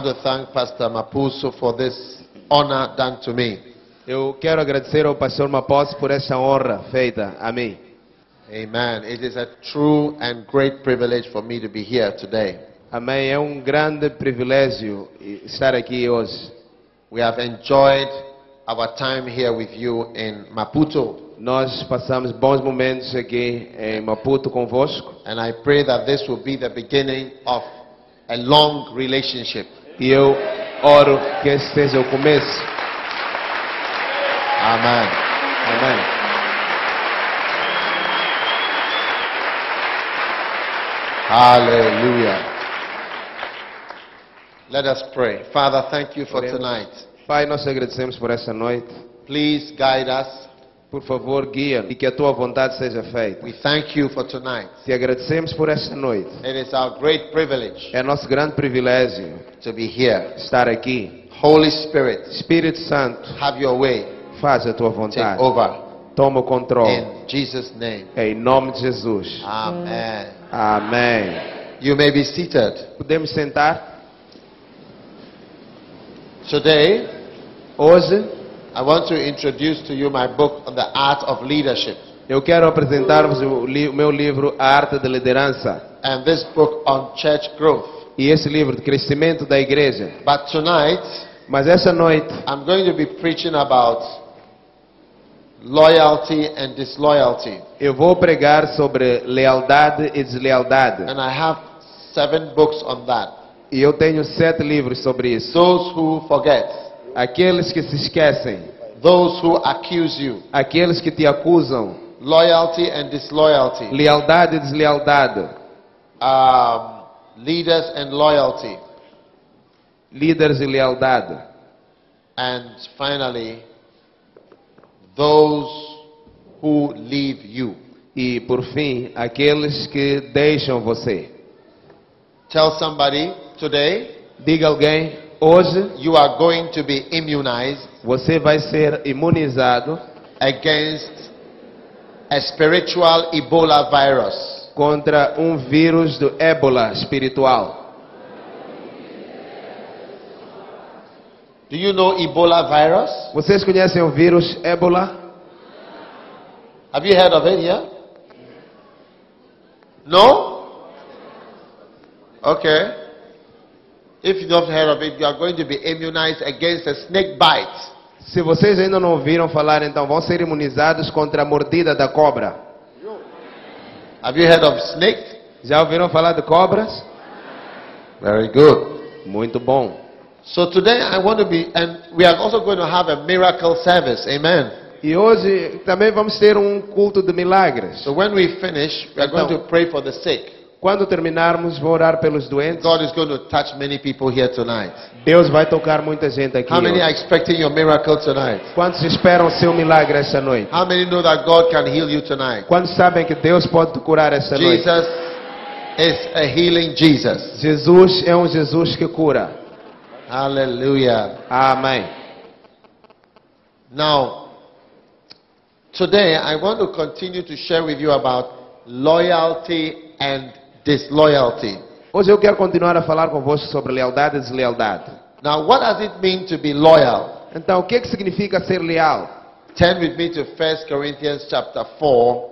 want to thank Pastor Mapuso for this honor done to me. Eu quero agradecer ao pastor Mapos por essa honra feita a mim. Amen. It is a true and great privilege for me to be here today. Amém. É um grande privilégio estar aqui hoje. We have enjoyed our time here with you in Maputo, Nós passamos bons momentos aqui em Maputo convosco and I pray that this will be the beginning of a long relationship. E eu oro que esse seja o começo. Amen. Amém. Hallelujah. Let us pray. Father, thank you for tonight. Pai, nós agradecemos por essa noite. Please guide us. Por favor, guia e que a tua vontade seja feita. We thank you for tonight. Te agradecemos por esta noite. It is our great privilege É nosso grande privilégio to be here. estar aqui. Holy Spirit, Espírito Santo, have your way. faz a tua Take vontade. over. Toma o controle. In Jesus' name. Em nome de Jesus. Amen. Amém. You may be seated. Podemos sentar? Today, Hoje, I want to introduce to you my book on the art of leadership. eu quero apresentar-vos o, li- o meu livro A Arte de Liderança. And this book on church growth. E esse livro de crescimento da igreja. But tonight, Mas essa noite, I'm going to be preaching about loyalty and disloyalty. eu vou pregar sobre lealdade e deslealdade. And I have seven books on that. E eu tenho sete livros sobre isso. Those who forget, Aqueles que se esquecem, those who accuse you, aqueles que te acusam, loyalty and disloyalty, lealdade e deslealdade, um, leaders and loyalty, líderes e lealdade. and finally, those who leave you. E por fim, aqueles que deixam você. Tell somebody today Diga alguém, hoje you are going to be immunized você vai ser imunizado against a spiritual Ebola virus. contra um vírus do ébola espiritual. Do you know Ebola virus? Vocês conhecem o vírus ébola? Have you heard of it here? No? Okay. If you don't heard of it, you are going to be immunized against a snake bite. Se vocês ainda não ouviram falar, então vão ser imunizados contra a mordida da cobra. Have you heard of snake? Já ouviram falar de cobras? Very good. Muito bom. So today I want to be, and we are also going to have a miracle service. Amen. E hoje também vamos ter um culto de milagres. So when we finish, we are going Então- to pray for the sick. Quando terminarmos, vou orar pelos doentes. God is going to touch many people here tonight. Deus vai tocar muita gente aqui. How many are expecting your miracle tonight? Quantos esperam seu milagre esta noite? How many know that God can heal you tonight? Quantos sabem que Deus pode te curar esta noite? Jesus is a healing Jesus. Jesus é um Jesus que cura. Hallelujah. Amém. Now, today I want to continue to share with you about loyalty and disloyalty. Hoje eu quero continuar a falar convosco sobre lealdade e deslealdade. Now, what does it mean to be loyal? Então, o que, é que significa ser leal? Turn with me to 1 Corinthians chapter 4,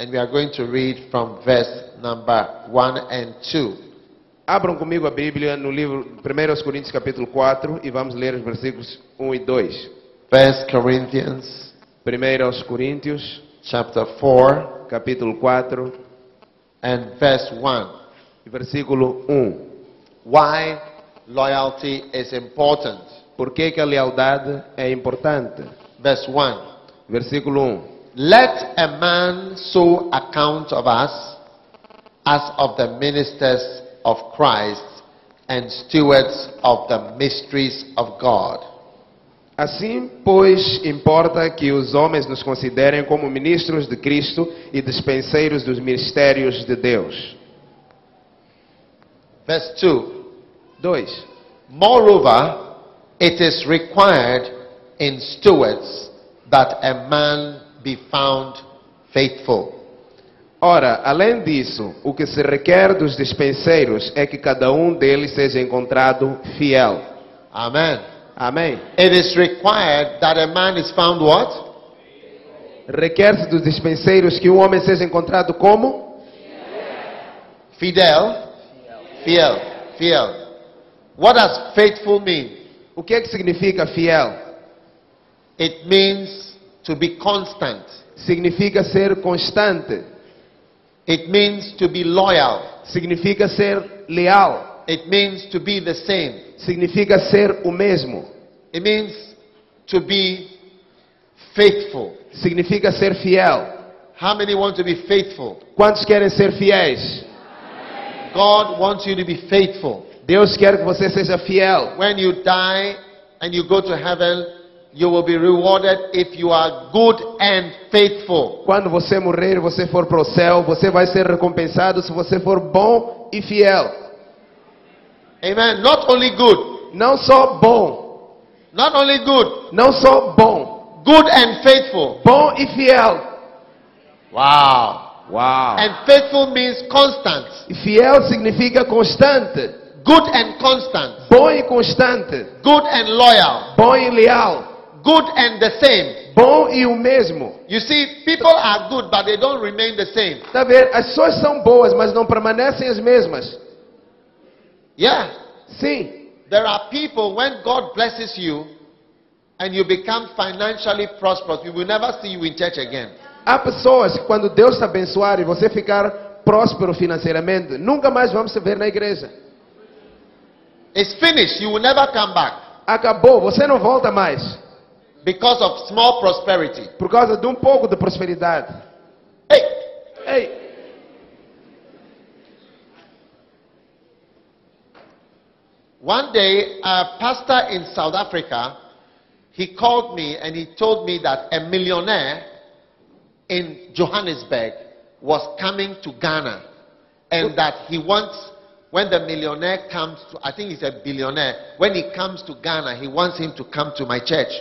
and we are going to read from verse number 1 and 2. Abram comigo a Bíblia no livro 1 Coríntios capítulo 4 e vamos ler os versículos 1 e 2. 1 Corinthians 1 Coríntios chapter 4 capítulo 4 and verse 1. e versículo 1. Why loyalty is important. Por que, que a lealdade é importante? Verse 1. Versículo 1. Let a man so account of us as of the ministers of Christ and stewards of the mysteries of God. Assim, pois, importa que os homens nos considerem como ministros de Cristo e dispenseiros dos mistérios de Deus. Verse 2. 2. Moreover, it is required in stewards that a man be found faithful. Ora, além disso, o que se requer dos dispenseiros é que cada um deles seja encontrado fiel. Amen. Amém? It is required that a man is found what? Requer-se dos dispenseiros que um homem seja encontrado como? Fidel. Fiel. Fiel. What does faithful mean? O que é que significa fiel? It means to be constant. Significa ser constante. It means to be loyal. Significa ser leal. It means to be the same. Significa ser o mesmo. It means to be faithful. Significa ser fiel. How many want to be faithful? Quantos querem ser fiéis? God wants you to be faithful. Deus quer que você seja fiel. When you die and you go to heaven, you will be rewarded if you are good and faithful. Quando você morrer, você for para o céu, você vai ser recompensado se você for bom e fiel. Amen. Not only good, Não só bom, not only good, não só bom, good and faithful. bom e fiel. Wow. Uau! And faithful means constant. E fiel significa constante, Good and constant. bom e constante, Good and loyal. bom e leal, Good and the same. bom e o mesmo. You see, people are good, but they don't remain the same. Tá vendo? As pessoas são boas, mas não permanecem as mesmas. Yeah. Sim, There are people, when God blesses you and you become financially prosperous, we will never see you in church again. há pessoas que quando Deus te abençoar e você ficar próspero financeiramente, nunca mais vamos ver na igreja. It's finished. You will never come back Acabou, você não volta mais. because of small prosperity. Por causa de um pouco de prosperidade. Hey, Ei, one day, a pastor in South Africa, he called me and he told me that a millionaire in Johannesburg was coming to Ghana and that he wants, when the millionaire comes to, I think he's a billionaire, when he comes to Ghana, he wants him to come to my church.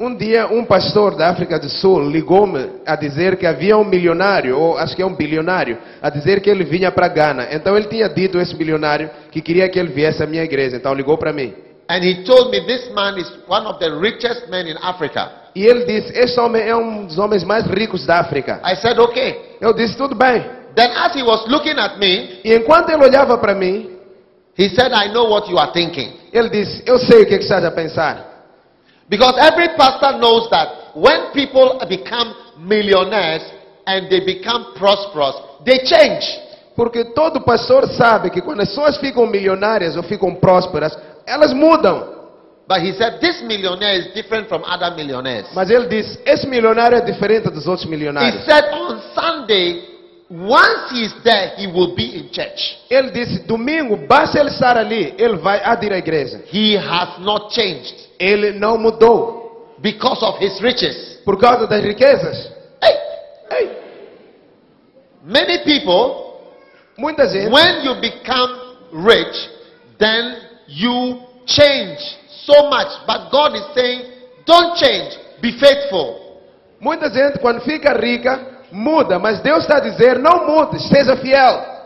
Um dia um pastor da África do Sul ligou-me a dizer que havia um milionário, ou acho que é um bilionário, a dizer que ele vinha para Gana. Então ele tinha dito a esse bilionário que queria que ele viesse à minha igreja. Então ligou para mim. And he told me this man is one of the richest men in Africa. E ele disse: Este homem é um dos homens mais ricos da África. I said, okay. Eu disse: Tudo bem. Then as he was looking at me, E enquanto ele olhava para mim, he said, I know what you are thinking. ele disse: Eu sei o que, é que estás a pensar. Because every pastor knows that when people become millionaires and they become prosperous, they change. Porque todo pastor sabe que quando as pessoas ficam milionárias ou ficam prósperas, elas mudam. But he said, this millionaire is different from other millionaires. Mas ele disse: Esse milionário é diferente dos outros milionários. He said, on Sunday, once he's there, he will be in church. Ele disse: Domingo, basta ele estar ali, ele vai a ir à igreja. He has not changed Ele não mudou because of his riches. por causa das riquezas. Hey, Ei, many people, muita gente, when you become rich, then you change so much. But God is saying, don't change, be faithful. muita gente quando fica rica muda, mas Deus está a dizer: Não mude, seja fiel.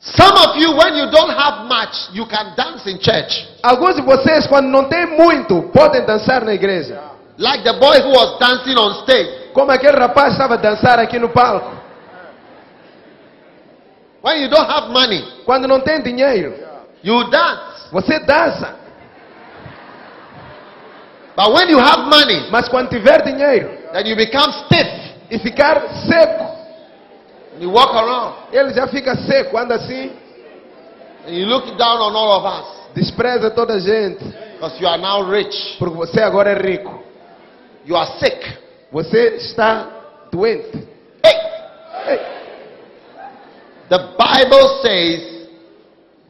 Some of you, when you don't have much, you can dance in church. Alguns de vocês, quando não tem muito, podem dançar na igreja. Like the boy who was dancing on stage. Como aquele rapaz estava a dançar aqui no palco. When you don't have money, Quando não tem dinheiro, you dance. você dança. But when you have money, Mas quando tiver dinheiro then you become stiff. e ficar seco, You walk around ele já fica seco, anda assim, and you look down on all of us despreza toda a gente, because you are now rich. porque você agora é rico. You are sick. Você está doente. Hey, Ei, the Bible says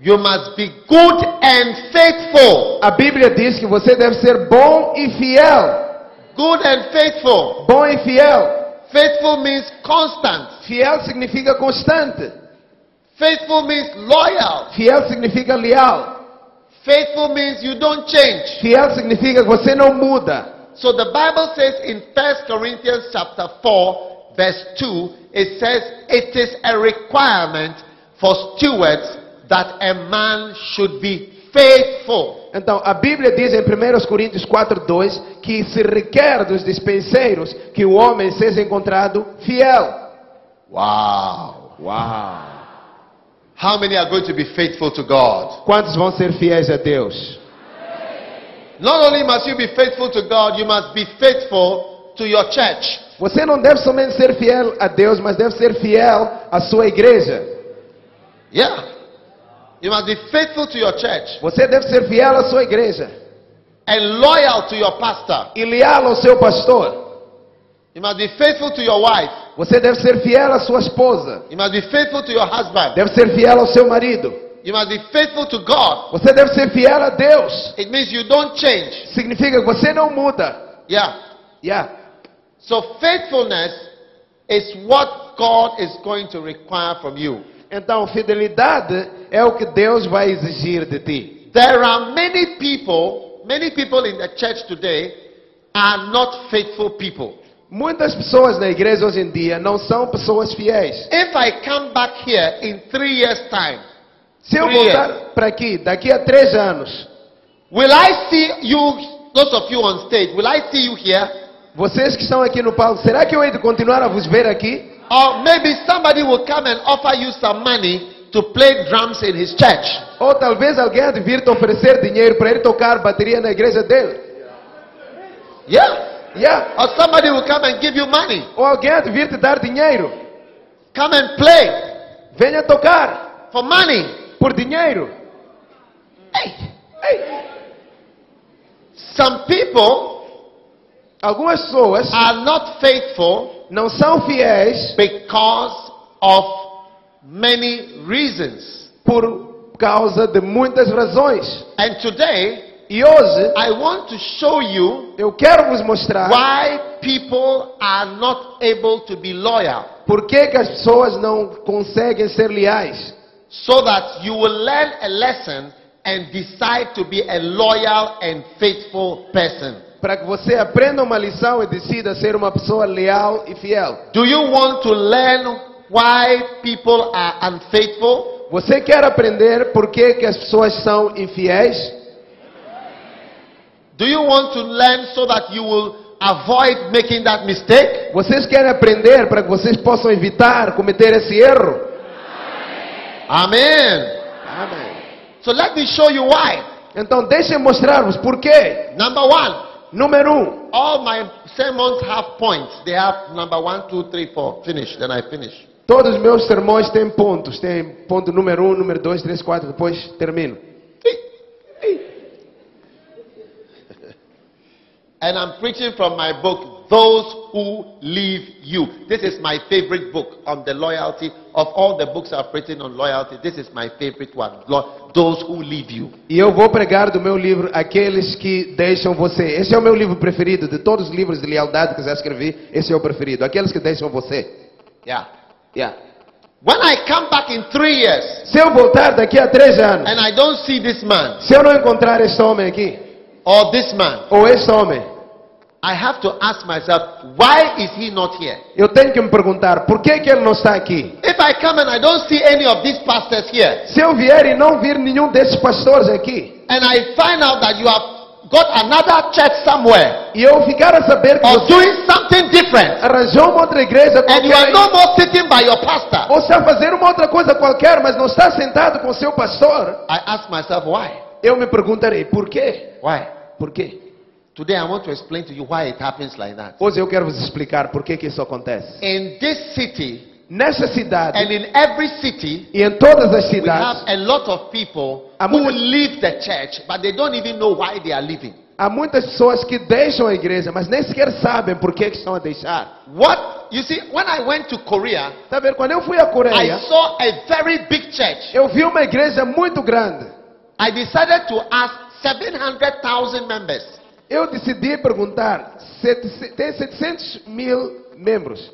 you must be good and faithful. A Bíblia diz que você deve ser bom e fiel. Good and faithful. Bom e fiel. Faithful means constant. Fiel significa constante. Faithful means loyal. Fiel significa leal. Faithful means you don't change. Fiel significa que você não muda. So the Bible says in 1 Corinthians chapter 4 verse 2, it says it is a requirement for stewards that a man should be faithful. Então, a Bíblia diz em 1 Coríntios 4:2 que se requer dos dispenseiros que o homem seja encontrado fiel. Wow. Uau! How many are going to be faithful to God? Quantos vão ser fiéis a Deus? Not only must you be faithful to God, you must be faithful to your church. Você não deve somente ser fiel a Deus, mas deve ser fiel à sua igreja. Yeah. You must be faithful to your church Você deve ser fiel à sua igreja and loyal to your pastor. e leal ao seu pastor. You must be faithful to your wife. Você deve ser fiel à sua esposa. You must be faithful to your husband. Deve ser fiel ao seu marido. You must be faithful to God. Você deve ser fiel a Deus. It means you don't change. Significa que você não muda. Yeah. Yeah. So faithfulness is what God is going to require from you. Então, fidelidade é o que Deus vai exigir de ti. There are many people, many people in the church today are not faithful people. Muitas pessoas na igreja hoje em dia não são pessoas fiéis. If I come back here in three years' time, Se eu voltar para aqui daqui a três anos, will I see you, those of you on stage, will I see you here? vocês que estão aqui no palco, será que eu hei de continuar a vos ver aqui? Or maybe somebody will come and offer you some money to play drums in his church. Ou talvez alguém há de vir te oferecer dinheiro para ir tocar bateria na igreja dele? Yeah. Yeah. Or somebody will come and give you money. Ou alguém há de vir te dar dinheiro? Come and play Venha tocar for money. por dinheiro. Hey. Ei, Some people Algumas pessoas are not faithful não são fiéis because of many reasons. por causa de muitas razões. And today, E hoje I want to show you eu quero vos mostrar why people are not able to be loyal por que, que as pessoas não conseguem ser leais. so that you will learn a lesson and decide to be a loyal and faithful person. Para que você aprenda uma lição e decida ser uma pessoa leal e fiel. Do you want to learn why people are unfaithful? Você quer aprender por que, que as pessoas são infiéis? Do you want to learn so that you will avoid making that mistake? Vocês querem aprender para que vocês possam evitar cometer esse erro? Amen. Amém. So let me show you why. Então deixem mostrar-vos por quê. Number one, Número um, all my sermons have points. They have number one, two, three, four. Finish. Then I finish. Todos os meus sermões têm pontos. Tem ponto número um, número dois, três, quatro, depois termino. And I'm preaching from my book, Those Who Leave You. This is my favorite book on the loyalty. Of all the books I've written on loyalty, this is my favorite one. Those Who Leave You. E eu vou pregar do meu livro Aqueles que Deixam Você. Esse é o meu livro preferido. De todos os livros de lealdade que já escrevi, esse é o preferido. Aqueles que deixam você. Yeah. Yeah. When I come back in three years Se eu voltar daqui a três anos, and I don't see this man se eu não encontrar este homem aqui, or this man, ou este homem, I have to ask myself, why is he not here? eu tenho que me perguntar, por que, que ele não está aqui? If I come and I don't see any of these pastors here, Se eu vier e não vir nenhum desses pastores aqui, and I find out that you have got another church somewhere e eu ficar a saber que or você doing something different, arranjou uma outra igreja and you are qualquer, no more sitting by your pastor, ou está a fazer uma outra coisa qualquer, mas não está sentado com seu pastor, I ask myself, why? eu me perguntarei, por quê? Why? Por quê? Today I want to explain to you why it happens like that. Hoje eu quero vos explicar por que, que isso acontece. In this city Nessa cidade and in every city, e em todas as we cidades, have a lot of people who muitas- leave the church, but they don't even know why they are leaving. há muitas pessoas que deixam a igreja, mas nem sequer sabem por que, que estão a deixar. What you see, when I went to Korea, Tá vendo? Quando eu fui à I Coreia, I saw a very big church. eu vi uma igreja muito grande. I decided to ask 700,000 members. Eu decidi perguntar, tem 700 mil membros.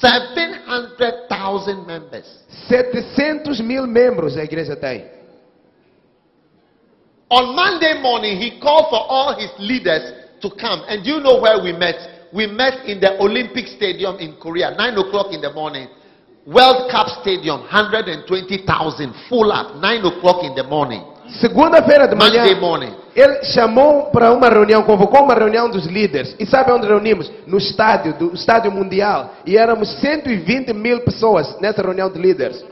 700,000 members. 700 mil membros a igreja tem. On Monday morning, he called for all his leaders to come. And do you know where we met? we met in the Olympic Stadium in Korea, 9 o'clock in the morning. World Cup Stadium, 120,000, full up, 9 o'clock in the morning. Segunda-feira de manhã, Monday morning. ele chamou para uma reunião, convocou uma reunião dos líderes. E sabe onde reunimos? No estádio, do estádio mundial. E éramos 120 mil pessoas nessa reunião de líderes.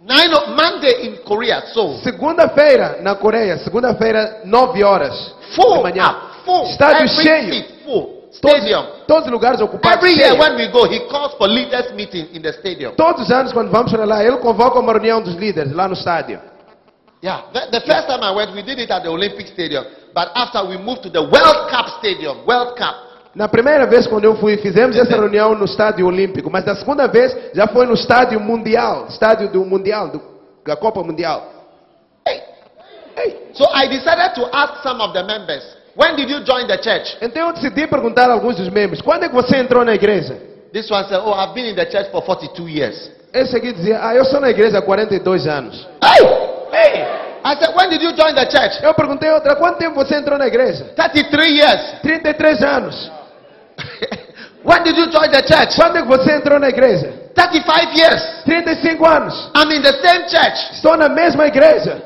9 o- Monday in Korea. Segunda-feira na Coreia, segunda-feira, 9 horas Full da manhã. up, full. Estádio Every cheio. seat full. Todos, Stadium. todos os lugares ocupados. Every year cheio. when we go, he calls for leaders meeting in the stadium. Todos os anos, quando vamos para lá, ele convoca uma reunião dos líderes lá no estádio. Yeah. The, the first time I went, we did it at the Olympic Stadium. But after we moved to the World Cup Stadium, World Cup. Na primeira vez quando eu fui, fizemos essa reunião no estádio olímpico, mas na segunda vez já foi no estádio mundial, estádio do mundial, do, da Copa Mundial. Hey. Ei, So I decided to ask some of the members, when did you join the church? Então eu decidi perguntar a alguns dos membros, quando é que você entrou na igreja? This one said, Oh, I've been in the church for 42 years. Esse aqui dizia, ah, eu sou na igreja há 42 anos. Hey! Hey! I said, When did you join the church? Eu perguntei outra, quanto tempo você entrou na igreja? 33 years. 33 anos. when did you join the church? Quando é que você entrou na igreja? 35 years. 35 anos. I'm in the same church. Estou na mesma igreja.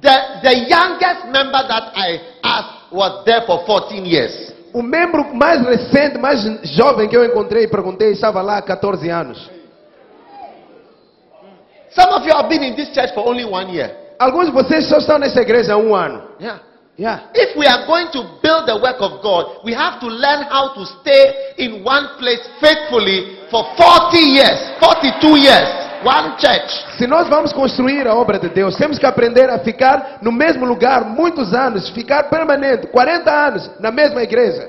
The, the youngest member that I asked was there for 14 years. O membro mais recente, mais jovem que eu encontrei e perguntei, estava lá há 14 anos. Some of you have been in this church for only one year. Alguns de vocês só estão nessa igreja há um ano. Yeah. Yeah. If we are going to build the work of God, we have to learn how to stay in one place faithfully for 40 years, 42 years, one church. Se nós vamos construir a obra de Deus, temos que aprender a ficar no mesmo lugar muitos anos, ficar permanente, 40 anos na mesma igreja.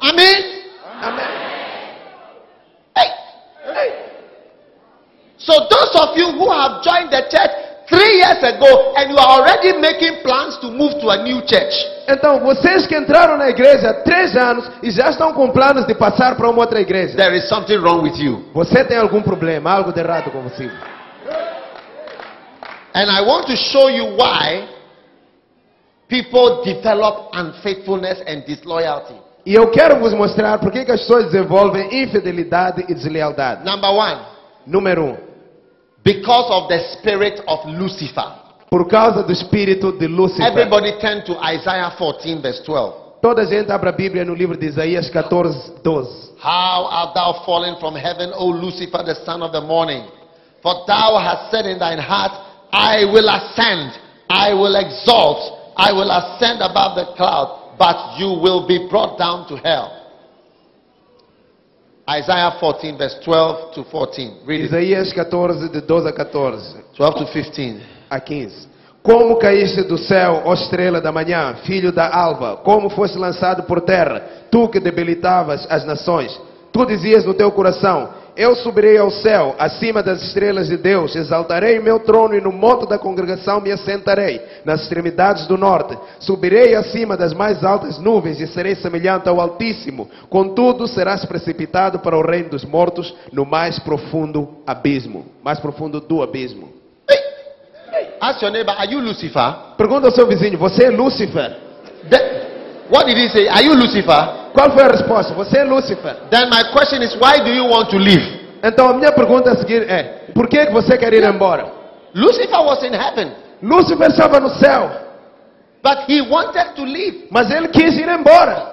Amen. Amém. Hey. So those of you who have joined the church three years ago and you are already making plans to move to a new church, Então, vocês que entraram na igreja três anos e já estão com planos de passar para uma outra igreja, there is something wrong with you. você tem algum problema, algo de errado com você. And I want to show you why people develop unfaithfulness and disloyalty. E eu quero vos mostrar por que as pessoas desenvolvem infidelidade e deslealdade. Number one, Número um, because of the spirit of Lucifer. por causa do espírito de Lúcifer. Everybody turn to Isaiah 14, verse 12. Toda gente abre a Bíblia no livro de Isaías 14, 12. How art thou fallen from heaven, O Lucifer, the son of the morning? For thou hast said in thine heart, I will ascend, I will exalt, I will ascend above the cloud, but you will be brought down to hell. Isaiah 14, verse 12 to 14. Read. Isaías 14, de 12 a 14 12 to 15. a 15. Como caíste do céu, ó estrela da manhã, filho da alva, como foste lançado por terra, tu que debilitavas as nações. Tu dizias no teu coração: Eu subirei ao céu, acima das estrelas de Deus, exaltarei o meu trono e no monte da congregação me assentarei, nas extremidades do norte. Subirei acima das mais altas nuvens e serei semelhante ao Altíssimo. Contudo, serás precipitado para o reino dos mortos, no mais profundo abismo mais profundo do abismo. Ask your neighbor, Are you Lucifer? Pergunta ao seu vizinho: Você é Lúcifer? The- what did he say? Are you Lucifer? Qual foi a resposta? Você é Lúcifer. Then my question is, Why do you want to leave? Então a minha pergunta a seguir é: Por que, você quer ir embora? Lucifer was in heaven, Lúcifer estava no céu, but he wanted to leave. mas ele quis ir embora.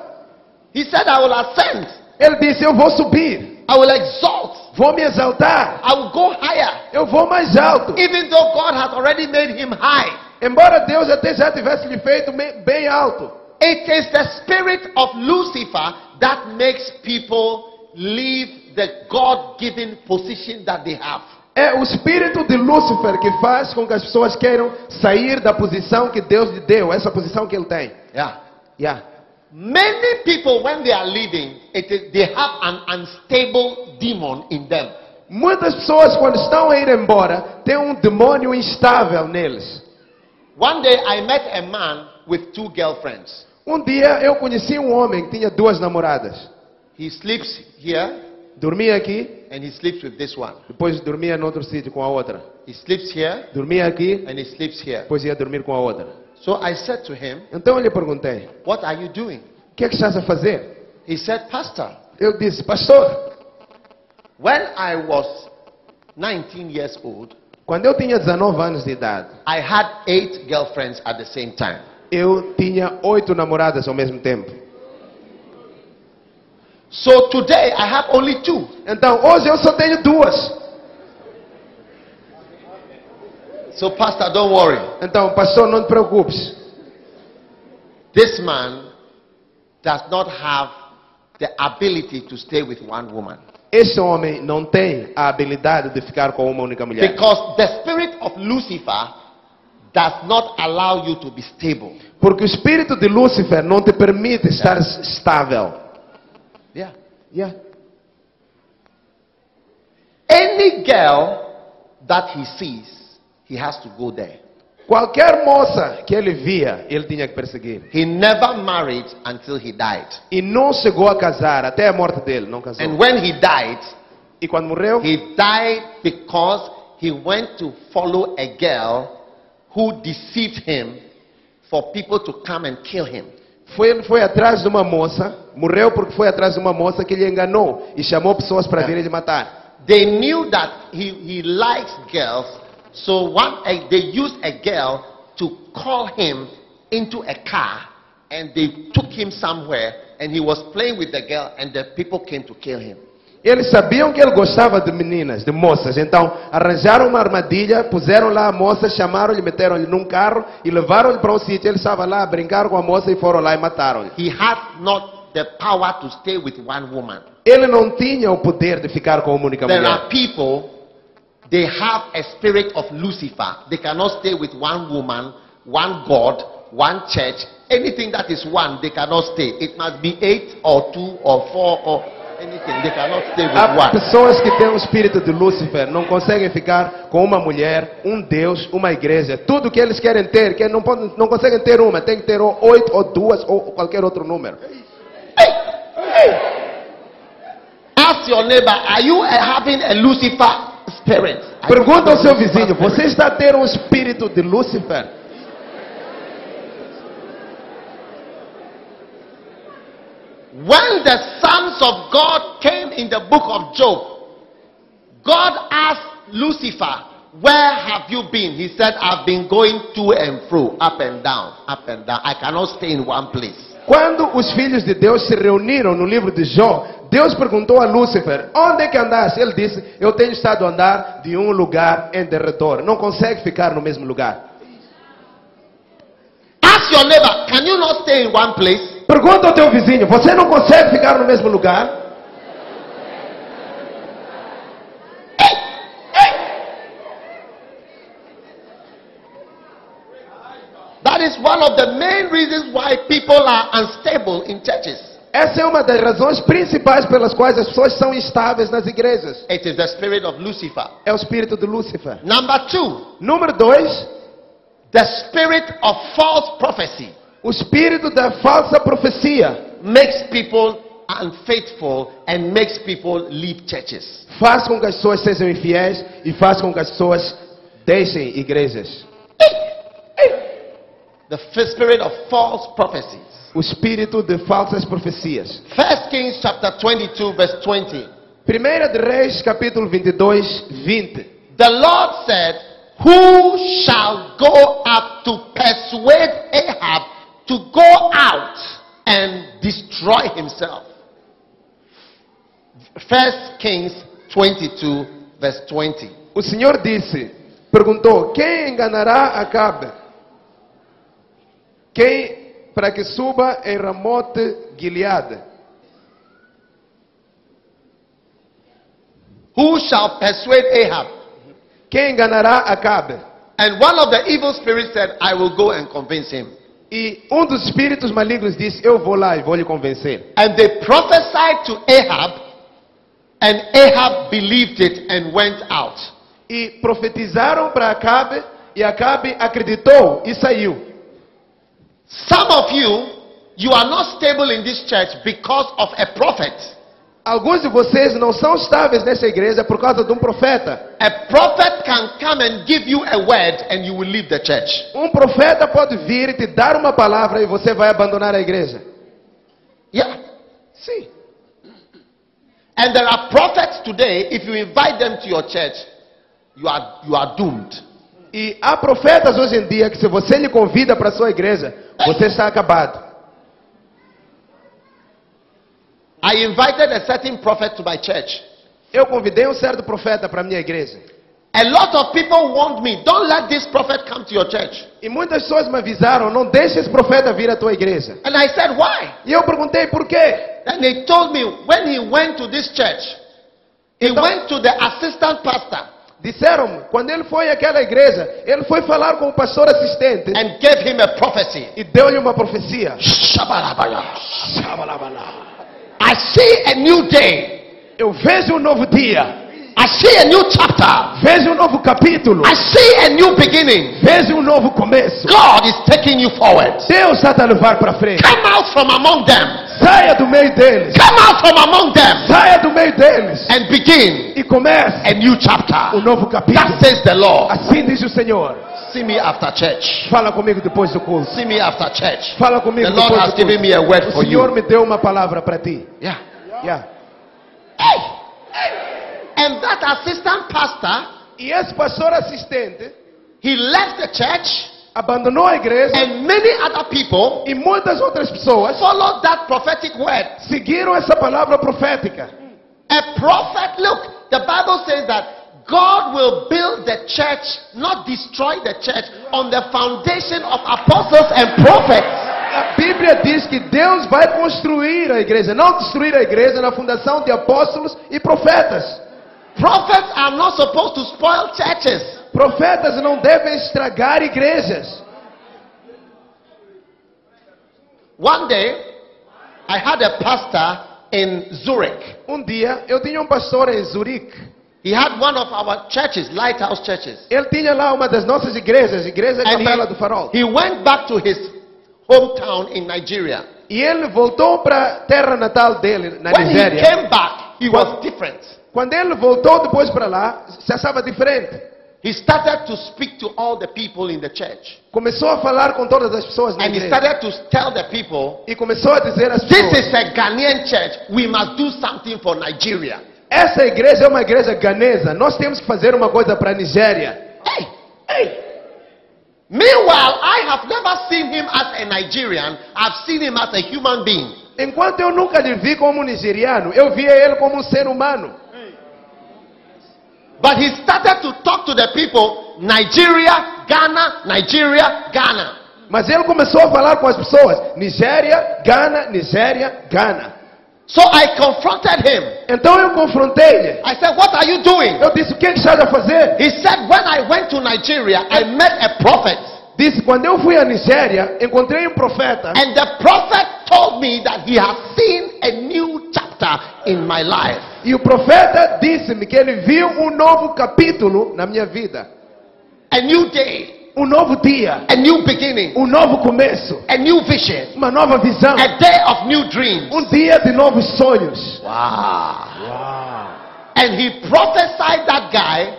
He said, I will ascend, Ele disse: Eu vou subir, I will exalt, vou me exaltar, I will go higher. eu vou mais alto. Even though God has already made him high. Embora Deus até já tivesse lhe feito bem alto. It is the spirit of Lucifer that makes people leave the God given position that they have. É o espírito de Lúcifer que faz com que as pessoas queiram sair da posição que Deus lhe deu, essa posição que ele tem. Yeah. Yeah. Many people, when they are leaving, it is, they have an unstable demon in them. Muitas pessoas, quando estão a ir embora, têm um demônio instável neles. One day I met a man with two girlfriends. Um dia eu conheci um homem que tinha duas namoradas. He sleeps here Dormia aqui, and he sleeps with this one. depois dormia em outro sítio com a outra. He sleeps here Dormia aqui, and he sleeps here. depois ia dormir com a outra. So I said to him, Então eu lhe perguntei: What are you doing? O que é que estás a fazer? He said, Pastor, Eu disse, pastor, when I was 19 years old, quando eu tinha 19 anos de idade, I had eight girlfriends at the same time. Eu tinha oito namoradas ao mesmo tempo. So today I have only two. Então, hoje eu só tenho duas. So, Pastor, don't worry. Então, pastor, não te preocupes. This man does not have the ability to stay with one woman. Este homem não tem a habilidade de ficar com uma única mulher. Because the spirit of Lucifer does not allow you to be stable. Porque o espírito de Lúcifer não te permite estar estável. Yeah. Yeah. Any girl that he sees, he has to go there. Qualquer moça que ele via, ele tinha que perseguir. He never married until he died. E não chegou a casar até a morte dele, não casou. And when he died, E quando morreu, he died because he went to follow a girl who deceived him for people to come and kill him. foi, foi atrás de uma moça, morreu porque foi atrás de uma moça que lhe enganou e chamou pessoas para virem lhe matar. They knew that he, he likes girls, so one, eh, they used a girl to call him into a car and they took him somewhere and he was playing with the girl and the people came to kill him. Eles sabiam que ele gostava de meninas, de moças, então arranjaram uma armadilha, puseram lá a moça, chamaram-lhe, meteram-lhe num carro e levaram-lhe para um sítio. Ele estava lá, brincaram com a moça e foram lá e mataram-lhe. He had not the power to stay with one woman. Ele não tinha o poder de ficar com uma única There mulher. are people, they have a spirit of Lucifer. They cannot stay with one woman, one God, one church. Anything that is one, they cannot stay. It must be eight or two or four or anything. They cannot stay with Há one. pessoas que têm o espírito de Lúcifer, não conseguem ficar com uma mulher, um Deus, uma igreja. Tudo que eles querem ter, que não, podem, não conseguem ter uma, tem que ter ou oito ou duas ou qualquer outro número. Ask your neighbor, are you uh, having a Lucifer spirit? Pergunta ao seu vizinho: você está a ter um espírito de Lúcifer? When the sons of God came in the book of Job, God asked Lucifer, Where have you been? He said, I've been going to and fro, up and down, up and down. I cannot stay in one place. Quando os filhos de Deus se reuniram no livro de Jó, Deus perguntou a Lúcifer: onde é que andaste? Ele disse: Eu tenho estado a andar de um lugar em derredor. Não consegue ficar no mesmo lugar. Ask your neighbor, Can you not stay in one place? Pergunta ao teu vizinho: Você não consegue ficar no mesmo lugar? That is one of the main reasons why people are unstable in churches. Essa é uma das razões principais pelas quais as pessoas são instáveis nas igrejas. It is the spirit of Lucifer. É o espírito de Lúcifer. Number two, Número dois, the spirit of false prophecy o espírito da falsa profecia makes people unfaithful and makes people leave churches. faz com que as pessoas sejam infiéis e faz com que as pessoas deixem igrejas. The spirit of false prophecies. O espírito de falsas profecias. First Kings chapter 22 verse 20. Primeira de Reis, capítulo 22, 20. The Lord said, Who shall go up to persuade Ahab to go out and destroy himself? First Kings 22 verse 20. O Senhor disse, perguntou: Quem enganará Acabe? Quem para que suba em Ramote Gileade? Who shall persuade Ahab? Quem enganará Acabe? And one of the evil spirits said, I will go and convince him. E um dos espíritos malignos disse: Eu vou lá e vou lhe convencer. And they prophesied to Ahab, and Ahab believed it and went out. E profetizaram para Acabe, e Acabe acreditou e saiu. Some of you, you are not stable in this church because of a prophet. Alguns de vocês não são estáveis nessa igreja por causa de um profeta. Um profeta pode vir e te dar uma palavra e você vai abandonar a igreja. Yeah. Sim. And there are prophets today if you invite them to your church, you are you are doomed. E há profetas hoje em dia que se você lhe convida para a sua igreja, você está acabado. I invited a certain prophet to my church. Eu convidei um certo profeta para a minha igreja. A lot of people warned me, don't let this prophet come to your church. E muitas pessoas me avisaram, não deixe esse profeta vir à tua igreja. And I said, why? E eu perguntei por quê? Then they told me when he went to this church, he went to the assistant pastor Disseram, quando ele foi àquela igreja, ele foi falar com o pastor assistente and gave him a prophecy. e deu-lhe uma profecia. Shabalabaya. I see a new day. Eu vejo um novo dia, I see a new chapter. vejo um novo capítulo, I see a new beginning. vejo um novo começo. God is taking you forward. Deus está te a levar para frente. Come out from among them. Saia do meio deles. Come out from among them Saia do meio deles and begin e comece a new um chapter. novo capítulo. That says the Lord. Assim diz o Senhor. See me after church. Fala comigo depois do culto. See me after church. Fala comigo The Lord has given me a word O for Senhor me deu uma palavra para ti. Yeah. Yeah. Hey. And that assistant pastor, E esse pastor assistente he left the church abandonou a igreja and many other people e muitas outras pessoas followed that prophetic word. seguiram essa palavra profética. A prophet, look, the Bible says that God will build the church, not destroy the church, on the foundation of apostles and prophets. A Bíblia diz que Deus vai construir a igreja, não destruir a igreja na fundação de apóstolos e profetas. Prophets are not supposed to spoil churches. Profetas não devem estragar igrejas. One day, I had a pastor in Zurich. Um dia eu tinha um pastor em Zurique. He had one of our churches, lighthouse churches. Ele tinha lá uma das nossas igrejas, Igreja And Capela do Farol. he, he went back to his hometown in Nigeria. E ele voltou para terra natal dele, na When he Nigéria. came back, he was different. Quando ele voltou depois para lá, estava diferente. He started to speak to all the people in the church. Começou a falar com todas as pessoas na And he igreja. started to tell the people, E começou a dizer às this pessoas: is a Ghanaian church. We must do something for Nigeria. Essa igreja é uma igreja ganesa. Nós temos que fazer uma coisa para a Nigéria. Hey, hey. Meanwhile, I have never seen him as a Nigerian. I've seen him as a human being. Enquanto eu nunca lhe vi como nigeriano, eu via ele como um ser humano. But he started to talk to the people, Nigeria, Ghana, Nigeria, Ghana. Mas ele começou a falar com as pessoas: Nigéria, Gana, Nigéria, Gana. So I confronted him. Então eu confrontei-lhe. I said, What are you doing? Eu disse: O que, é que estás a fazer? He said, When I went to Nigeria, I met a prophet. Disse: Quando eu fui à Nigéria, encontrei um profeta. And the prophet told me that he has seen a new chapter in my life. E o profeta disse-me que ele viu um novo capítulo na minha vida. A new day, Um novo dia. a new beginning, Um novo começo. a new vision, Uma nova visão. a day of new dreams. Um dia de novos sonhos. Wow. And he prophesied that guy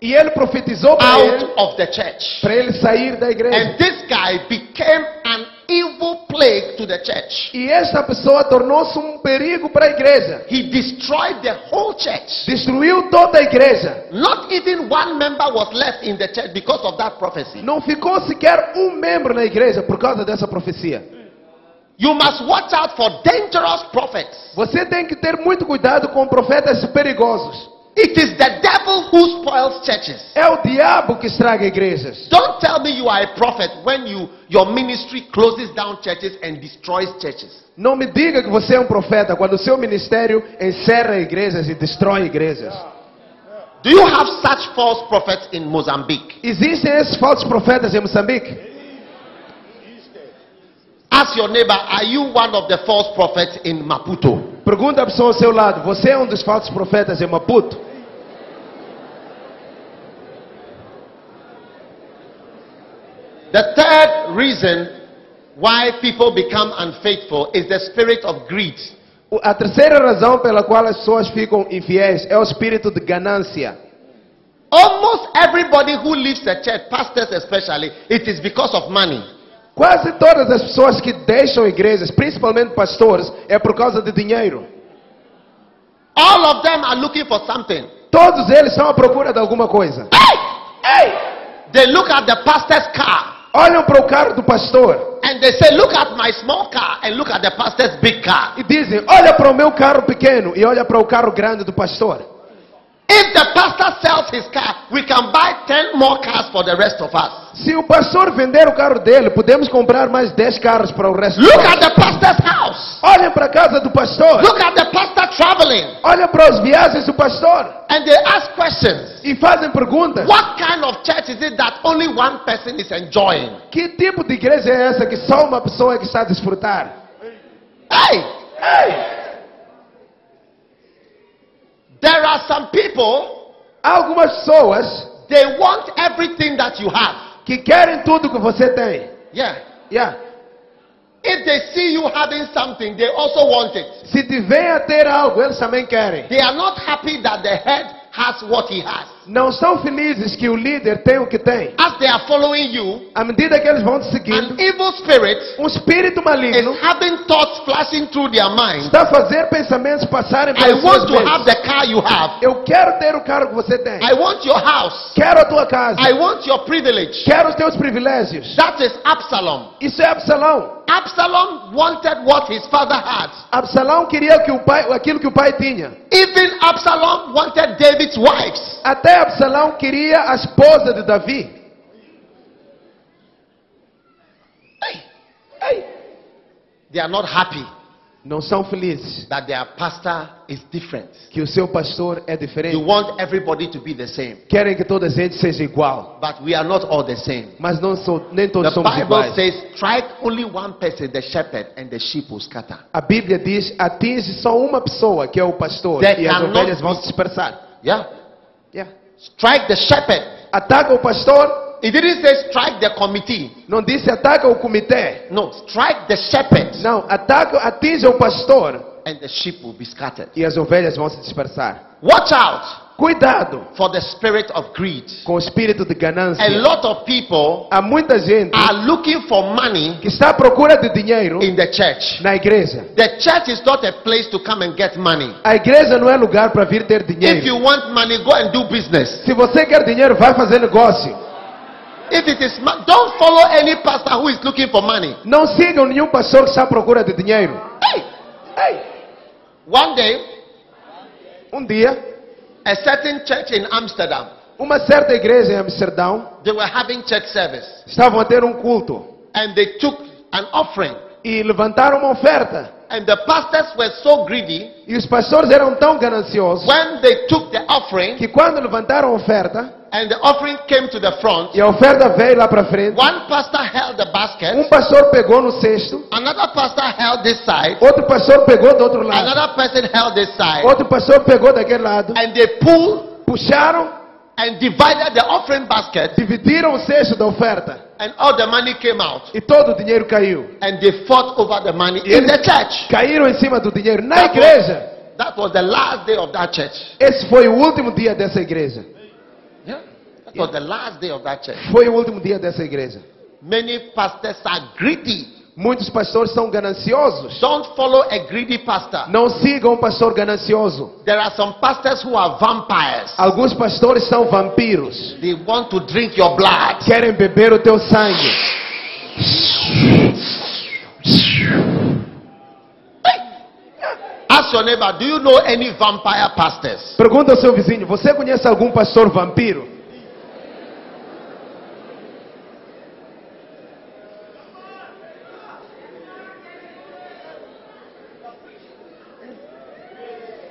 E ele profetizou para out ele, of the church. para ele sair da igreja. And this guy became an evil plague to the church. E esta pessoa tornou-se um perigo para a igreja. He destroyed the whole church. Destruiu toda a igreja. Not even one member was left in the church because of that prophecy. Não ficou sequer um membro na igreja por causa dessa profecia. You must watch out for dangerous prophets. Você tem que ter muito cuidado com profetas perigosos. It is the devil who spoils churches. É o diabo que estraga igrejas. Don't tell me you are a prophet when you, your ministry closes down churches and destroys churches. Não me diga que você é um profeta quando o seu ministério encerra igrejas e destrói igrejas. Do you have such false prophets in Mozambique? Existem esses falsos profetas em Moçambique? Ask your neighbor, are you one of the false prophets in Maputo? Pergunta a pessoa ao seu lado: Você é um dos falsos profetas em Maputo? The third reason why people become unfaithful is the spirit of greed. A terceira razão pela qual as pessoas ficam infiéis é o espírito de ganância. Almost everybody who leaves the church, pastors especially, it is because of money. Quase todas as pessoas que deixam igrejas, principalmente pastores, é por causa de dinheiro. All of them are looking for something. Todos eles estão à procura de alguma coisa. Hey! Hey! They look at the pastor's car Olham para o carro do pastor and they say, Look at my small car and look at the pastor's big car. e dizem: Olha para o meu carro pequeno e olha para o carro grande do pastor. If the pastor sells his car, we can buy 10 more cars for the rest of us. Se o pastor vender o carro dele, podemos comprar mais 10 carros para o resto. Look at the pastor's house. Olhem para a casa do pastor. Look at the pastor traveling. Olha para as viagens do pastor And they ask questions. e fazem perguntas. What kind of church is it that only one person is enjoying? Que tipo de igreja é essa que só uma pessoa é que está a desfrutar? Hey! Ei! There are some people, algumas pessoas they want everything that you have. que querem tudo que você tem. Yeah. Yeah. If they see you having something, they also want it. Se te a ter algo, eles também querem. They are not happy that the head has what he has. Não são felizes que o líder tem o que tem. As they are following you, À medida que eles vão te seguindo, an evil spirit um espírito maligno is having thoughts flashing through their mind. está a fazer pensamentos passarem I pelas want suas to have mentes. the car you have. Eu quero ter o carro que você tem. I want your house. Quero a tua casa. I want your privilege. Quero os teus privilégios. That is Absalom. Isso é Absalão. Absalom wanted what his father had. Absalão queria que o pai, aquilo que o pai tinha. Even Absalom wanted David's wives. Até Absalão queria a esposa de Davi. They are not happy Não são felizes that their pastor is different. que o seu pastor é You diferente. want everybody to be the same. Querem que toda a gente seja igual. But we are not all the same. Mas não sou, nem todos The somos Bible iguais. says, strike only one person, the shepherd, and the sheep will scatter. A Bíblia diz: atinge só uma pessoa, que é o pastor, There e as ovelhas vão se dispersar. Yeah? Yeah. Strike the shepherd. Ataca o pastor, It didn't say strike the committee. não disse ataca o comitê. No, strike the shepherd, Não, ataca, atinge o pastor and the sheep will be scattered. e as ovelhas vão se dispersar. Watch out Cuidado for the spirit of greed. com o espírito de ganância. A lot of people Há muita gente are looking for money que está à procura de dinheiro in the church. na igreja. The church is not a place to come and get money. A igreja não é lugar para vir ter dinheiro. If you want money, go and do business. Se você quer dinheiro, vai fazer negócio. If it is, don't follow any pastor who is looking for money. Não sigam nenhum pastor que está à procura de dinheiro. Hey, Ei, one day, um dia, a certain church in Amsterdam, uma certa igreja em Amsterdão they were having church service, estavam a ter um culto. And they took an offering, e levantaram uma oferta. And the pastors were so greedy. E os pastores eram tão gananciosos When they took the offering, que quando levantaram a oferta and the offering came to the front, e a oferta veio lá para frente, one pastor held the basket, um pastor pegou no cesto, another pastor held this side, outro pastor pegou do outro lado, another person held this side, outro pastor pegou daquele lado, and they pulled puxaram, and divided the offering basket, dividiram o cesto da oferta and all the money came out. e todo o dinheiro caiu. And they fought over the money E in the church. caíram em cima do dinheiro na That was- igreja. That was the last day of that church. Esse foi o último dia dessa igreja. Yeah. That was the last day of that church. Foi o último dia dessa igreja. Many pastors are greedy. Muitos pastores são gananciosos. Don't follow a greedy pastor. Não sigam um pastor ganancioso. There are some pastors who are vampires. Alguns pastores são vampiros. They want to drink your blood. Querem beber o teu sangue. Ask your neighbor, do you know any vampire pastors? Pergunta ao seu vizinho: Você conhece algum pastor vampiro?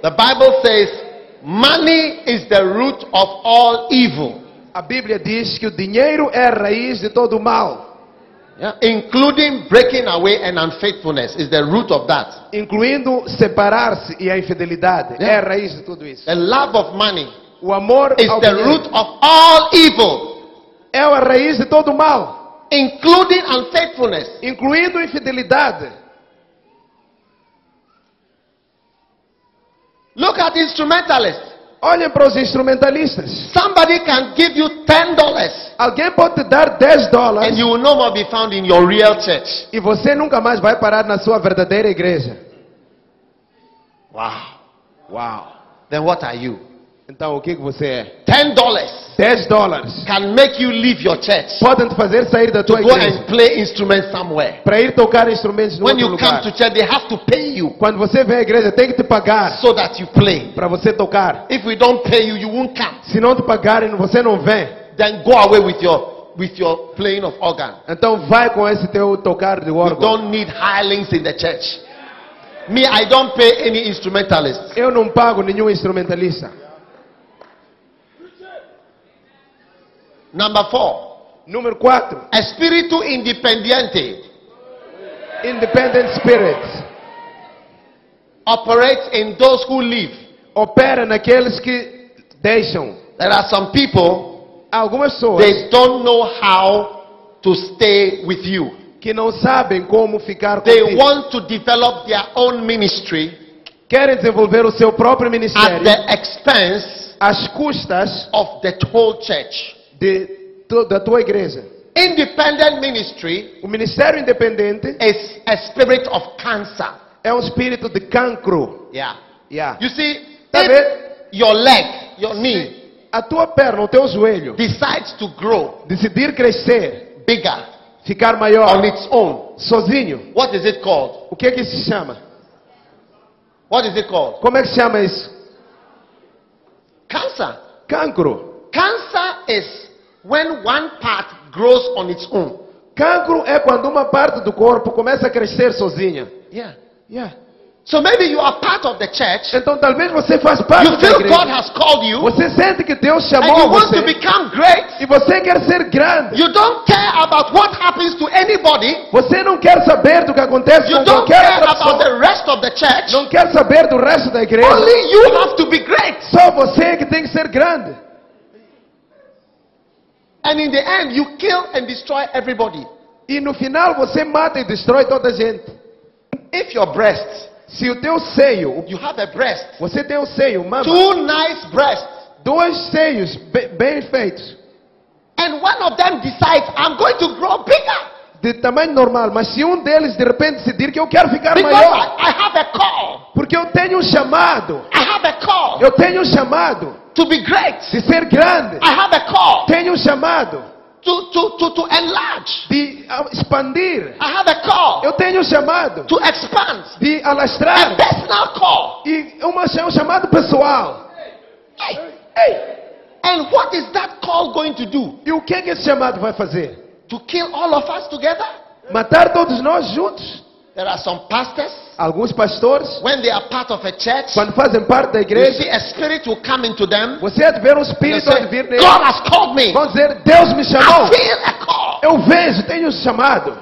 The Bible says, money is the root of all evil, A Bíblia diz que o dinheiro é a raiz de todo o mal, yeah, including breaking away and unfaithfulness is the root of that. incluindo separar-se e a infidelidade. Yeah. É a raiz de tudo isso. The love of money O amor is the dinheiro root of all evil, é a raiz de todo o mal, including unfaithfulness. incluindo infidelidade. Look at instrumentalists. Olhem para os instrumentalistas. Somebody can give you ten dollars Alguém pode te dar 10 dólares and you will no more be found in your real church. e você nunca mais vai parar na sua verdadeira igreja. Wow. Uau! then what are you? Então o que, que você é? Ten dollars 10 dólares. can make you leave your church Podem te fazer sair da to tua go igreja and play instruments somewhere. para ir tocar instrumentos no When outro you come lugar. to church, they have to pay you Quando você vem à igreja, tem que te pagar so that you play. para você tocar. If we don't pay you, you won't come. Se não te pagarem, você não vem. Then go away with your with your playing of organ. Então vai com esse teu tocar de órgão. don't need hirelings in the church. Me, I don't pay any instrumentalists. Eu não pago nenhum instrumentalista. Number four, Número 4. espíritu independiente Independent spirit. operates in those who live. Opera naqueles que deixam. There are some people Algumas pessoas they don't know how to stay with you. que não sabem como ficar They contigo. want to develop their own ministry Querem desenvolver o seu próprio ministério. at the expense às custas of the whole church. De, tu- da tua igreja. Independent ministry O ministério independente is a spirit of cancer. é um espírito de cancro. Yeah. Yeah. You see, Tá your leg, your knee A tua perna, o teu joelho, decides to grow decidir crescer, bigger ficar maior, on its own, sozinho, what is it called? o que é que se chama? What is it called? Como é que se chama isso? Cancer. Cancro. Cancer is when one part grows on its own. Cancro é quando uma parte do corpo começa a crescer sozinha. Yeah. Yeah. So maybe you are part of the church. Então talvez você faz parte You da feel igreja. God has called you Você sente que Deus and chamou you want você to become great. e você quer ser grande. You don't care about what happens to anybody. Você não quer saber do que acontece You com don't qualquer care outra about pessoa. the rest of the church. Não quer saber do resto da igreja. Only you have to be great. Só você que tem que ser grande. And in the end, you kill and destroy everybody. E no final você mata e destrói toda a gente. If your breast, Se o teu seio, you have a breast, você tem um seio, mama, two nice breasts, dois seios be- bem feitos, and one of them decides, I'm going to grow bigger. De tamanho normal, mas se um deles de repente decidir que eu quero ficar because maior, I, I have a call. porque eu tenho um chamado, I have a call. Eu tenho um chamado to be great. de ser grande, I have a call tenho um chamado to, to, to, to enlarge. de ah, expandir, I have a call eu tenho um chamado to expand. de A alastrar personal call. e uma, um chamado pessoal. Hey, hey. And what is that call going to do? E o que, é que esse chamado vai fazer? To kill all of us together? Matar todos nós juntos? There are some pastors, Alguns pastores, when they are part of a church, quando fazem parte da you igreja, see a spirit will come into them. você há de ver um espírito say, a vir neles. God has called me. Vão dizer, Deus me chamou. I feel a call. Eu vejo, tenho chamado.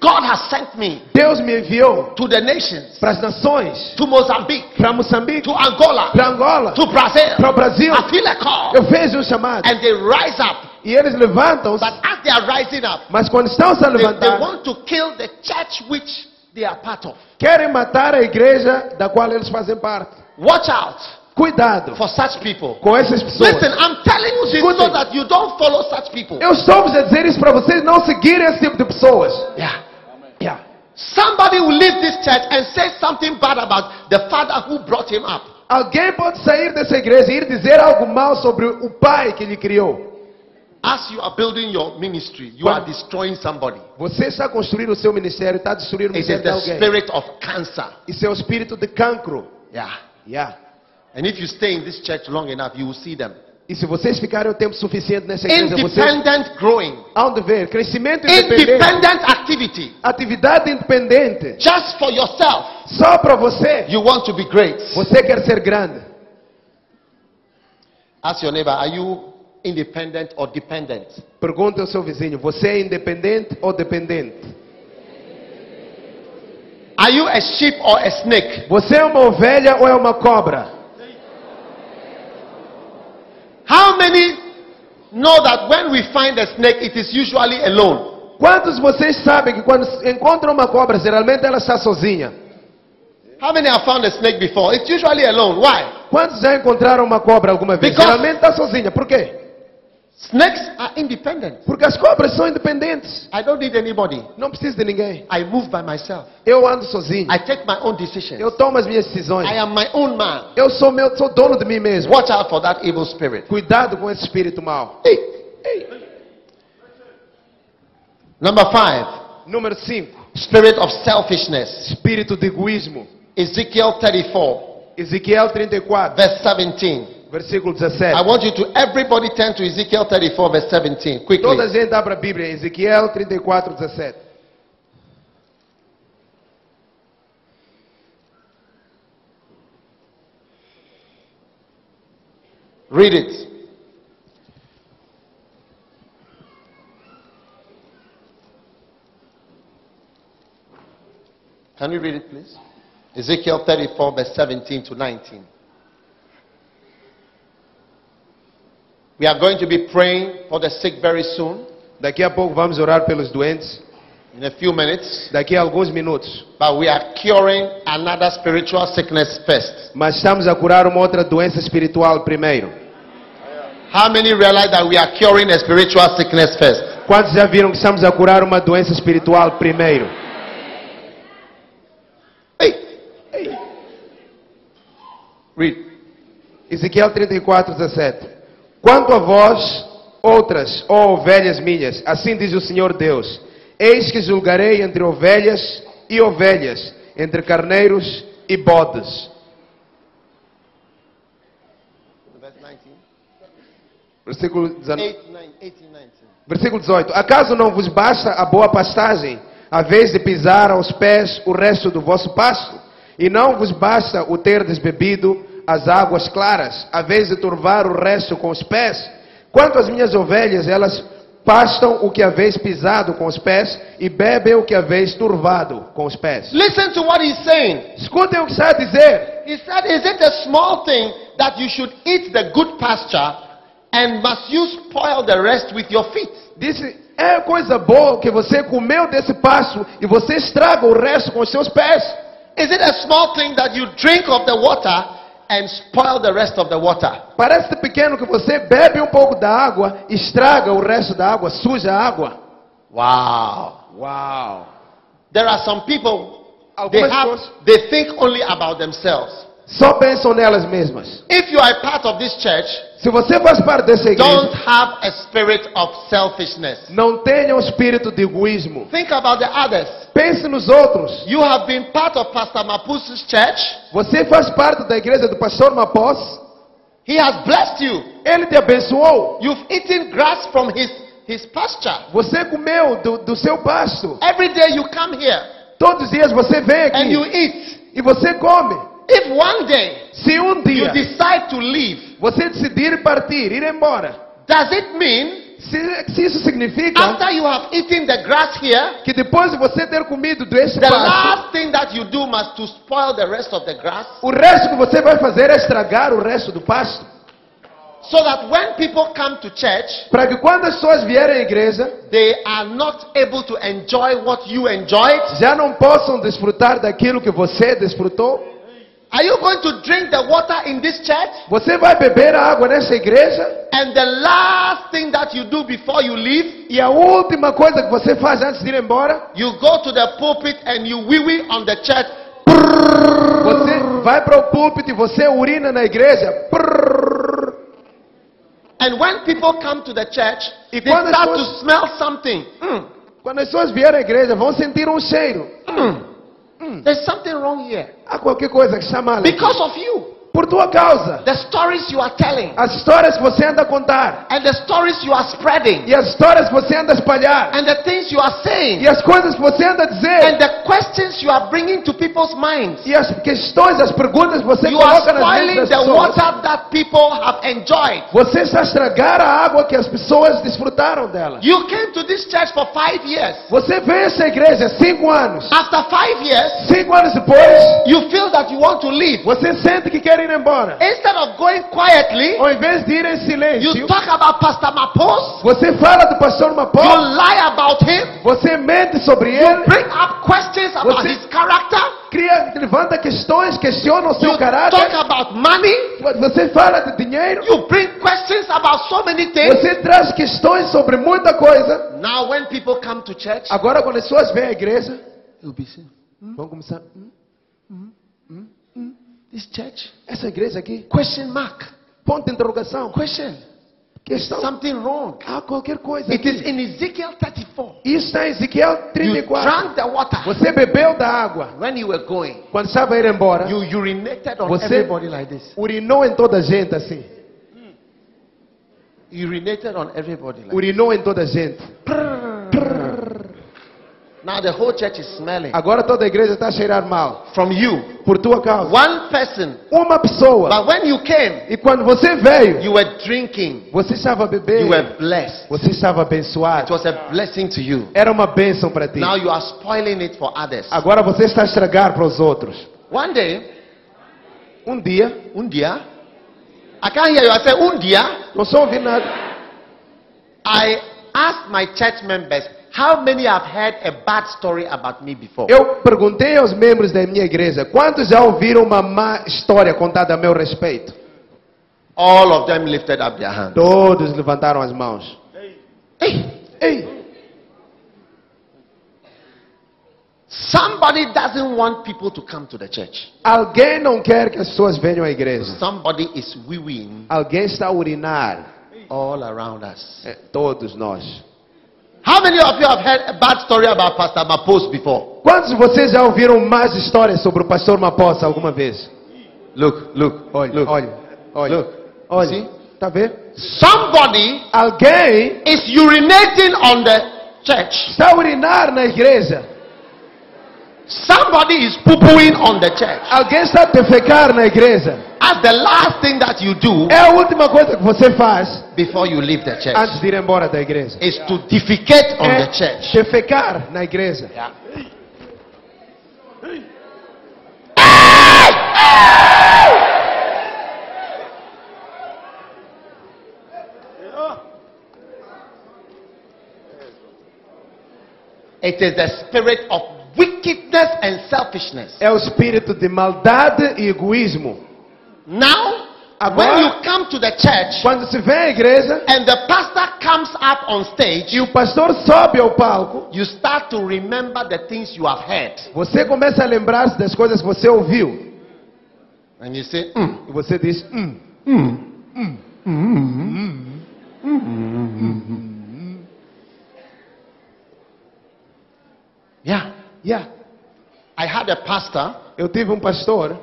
God has sent me Deus me enviou to the nations, para as nações, to Mozambique, para Moçambique, to Angola, para Angola, to Brazil. para o Brasil. I feel a call. Eu vejo um chamado. And they rise up. E eles levantam-se, But as they are rising up, mas quando estão se a they, they levantar, want to kill the church which they are part of. querem matar a igreja da qual eles fazem parte. Watch out Cuidado for such people. com essas pessoas. Listen, I'm telling you this so that you don't follow such people. Eu estou a dizer isso para vocês não seguirem esse tipo de pessoas. Yeah. Yeah. Somebody will leave this church and say something bad about the father who brought him up. Alguém pode sair dessa igreja e ir dizer algo mal sobre o pai que lhe criou. As you are building your ministry, you are destroying somebody. Você está construindo o seu ministério, está destruindo o It is ministério de the alguém. spirit of cancer. Isso é o espírito de cancro. Yeah. Yeah. And if you stay in this church long enough, you will see them. E se vocês ficarem o tempo suficiente nessa igreja, vocês Independent growing, hão de ver crescimento independente, independent activity, atividade independente, just for yourself. só para você. You want to be great. Você quer ser grande. Ask your neighbor, are you independent or dependent? Pergunte ao seu vizinho, você é independente ou dependente? Are you a sheep or a snake? Você é uma ovelha ou é uma cobra? How many know that when we find a snake, it is usually alone? Quantos vocês sabem que quando encontram uma cobra, geralmente ela está sozinha? How many have found a snake before? It's usually alone. Why? Quantos já encontraram uma cobra alguma vez? Because- Geralmente está sozinha. Por quê? Snakes are independent. Porque as cobras são independentes. I don't need anybody. Não preciso de ninguém. I move by myself. Eu ando sozinho. I take my own decisions. Eu tomo as minhas decisões. I am my own man. Eu sou meu, sou dono de mim mesmo. Watch out for that evil spirit. Cuidado com esse espírito mau. Hey. Number five, Número 5. spirit of selfishness. Espírito de egoísmo. Ezekiel 34, Ezequiel 34, verse 17. Versículo I want you to, everybody turn to Ezekiel 34, verse 17, quickly. Toda gente abra a Bíblia. Ezequiel 34, 17. Read it. Can you read it, please? Ezekiel 34, verse 17 to 19. We are going to be praying for the sick very soon, Daqui a pouco vamos orar pelos doentes. in a few minutes, Daqui a alguns minutos. but we are curing another spiritual sickness first. Mas estamos a curar uma outra doença espiritual primeiro. How many realize that we are curing a spiritual sickness first? Quantos já viram que estamos a curar uma doença espiritual primeiro? Hey, hey. Read. Ezequiel 34, 17. Quanto a vós, outras, ó ovelhas minhas, assim diz o Senhor Deus: Eis que julgarei entre ovelhas e ovelhas, entre carneiros e bodes. Verse 19. Versículo 19. 8, 9, 18, 19. Versículo 18: Acaso não vos basta a boa pastagem, a vez de pisar aos pés o resto do vosso pasto? E não vos basta o terdes bebido as águas claras, a vez de turvar o resto com os pés? Quanto às minhas ovelhas, elas pastam o que haveis pisado com os pés e bebem o que haveis turvado com os pés. Listen to what he's saying. Escutem o que está a dizer. He said, Is it a small thing that you should eat the good pasture and must you spoil the rest with your feet? Disse: É coisa boa que você comeu desse pasto e você estraga o resto com os seus pés. Is it a small thing that you drink of the water and spoil the rest of the water? Parece pequeno que você bebe um pouco da água, estraga o resto da água, suja a água. Wow. Wow. There are some people, they, have, pessoas they think only about themselves. Só pensam nelas mesmas. If you are a part of this church, Se você faz parte dessa don't igreja, have a spirit of selfishness. não tenha um espírito de egoísmo. Think about the others. Pense nos outros. You have been part of Pastor church. Você faz parte da igreja do pastor Mapós. He has blessed you. Ele te abençoou. You've eaten grass from his, his pasture. Você comeu do, do seu pasto. Every day you come here Todos os dias você vem and you aqui eat. e você come. If one day Se um you dia decide to leave, você decidir partir, ir embora, does it mean se, se isso significa after you have eaten the grass here, que depois de você ter comido desse the pasto, last thing that you do must to spoil the rest of the grass? o resto que você vai fazer é estragar o resto do pasto? So that when people come to church, Para que quando as pessoas vierem à igreja, they are not able to enjoy what you enjoyed? já não possam desfrutar daquilo que você desfrutou? Are you going to drink the water in this church? Você vai beber a água nessa igreja? And the last thing that you do before you leave, E a última coisa que você faz antes de ir embora, you go to the pulpit and you wee wee on the church. você vai para o púlpito e você urina na igreja. And when people come to the church, E they start pessoas- to smell something. Mm, Quando as pessoas vierem à igreja, vão sentir um cheiro. Mm. There's something wrong here. Há qualquer coisa que está mal. aqui. Because of you. Por tua causa. The stories you are telling As histórias que você anda a contar. and the stories you are spreading E as histórias que você anda a espalhar. and the things you are saying E as coisas que você anda a and dizer. the questions you are bringing to people's minds. E as questões, as perguntas que você You coloca nas mentes the das pessoas. water that people have enjoyed. Você está estragar a água que as pessoas desfrutaram dela. You came to this church for five years. Você veio a essa igreja cinco anos. After five years, Cinco anos depois, you feel that you want to leave. você sente que quer ir embora, instead of going quietly, ao invés de ir em you silêncio, talk about Pastor Mapos, você fala do pastor you Mapó, lie about him, você mente sobre you ele, bring up questions about Você- his character, cria, levanta questões, questiona o you seu caráter, talk about money, você fala de dinheiro, you bring questions about so many things. você traz questões sobre muita coisa. Now, when people come to church, Agora, quando as pessoas vêm à igreja, you'll be saying, vão começar. "Hum, This church? Essa igreja aqui, Question mark. ponto de interrogação. Question. Questão. Something wrong. Há qualquer coisa. It is Aqui. in Ezekiel 34. Isso está em Ezequiel You 34. drank the water. Você bebeu da água. When you were going, Quando estava a ir embora, you urinated on Você- everybody like this. urinou em toda a gente assim. You urinated on everybody like Urinou em toda a gente. Now the whole church is smelling Agora toda a igreja está a cheirar mal. from you. Por tua causa. One person. Uma pessoa. But when you came, E quando você veio, you were drinking. você estava You bebendo. were blessed. Você estava It abençoado. was a blessing to you. Era uma bênção para ti. Now you are spoiling it for others. Agora você está a estragar para os outros. One day, Um dia, un dia, I can't hear you. I said, un dia, não só ouvi nada. I asked my church members, how many have heard a bad story about me before? Eu perguntei aos membros da minha igreja, quantos já ouviram uma má história contada a meu respeito? All of them lifted up their hands. Todos levantaram as mãos. Hey, Ei, somebody doesn't want people to come to the church. alguém não quer que as pessoas venham à igreja. Somebody is wee-weeing Alguém está a urinar. all around us. Todos nós. How many of you have heard a bad story about Pastor Mapos before? Quantos de vocês já ouviram mais histórias sobre o pastor Maposa alguma vez? Look, look, Olha, look. olha, olha. Look. Olha, See? tá vendo? Somebody Alguém is urinating on the church. está a urinar na igreja. Somebody is poo-pooing on the church. Alguém está a defecar na igreja. As the last thing that you do É a última coisa que você faz before you leave the church antes de ir embora da igreja. is to defecate on É the church. defecar na igreja. It is the spirit of wickedness and selfishness. É o espírito de maldade e egoísmo. Now, Agora- when you come to the church Quando se vem à igreja and the pastor comes up on stage, e o pastor sobe ao palco, you start to remember the things you have heard. você começa a lembrar-se das coisas que você ouviu. And you say, "Hmm, E você diz, hum, yeah. Yeah. I had a pastor, Eu tive um pastor,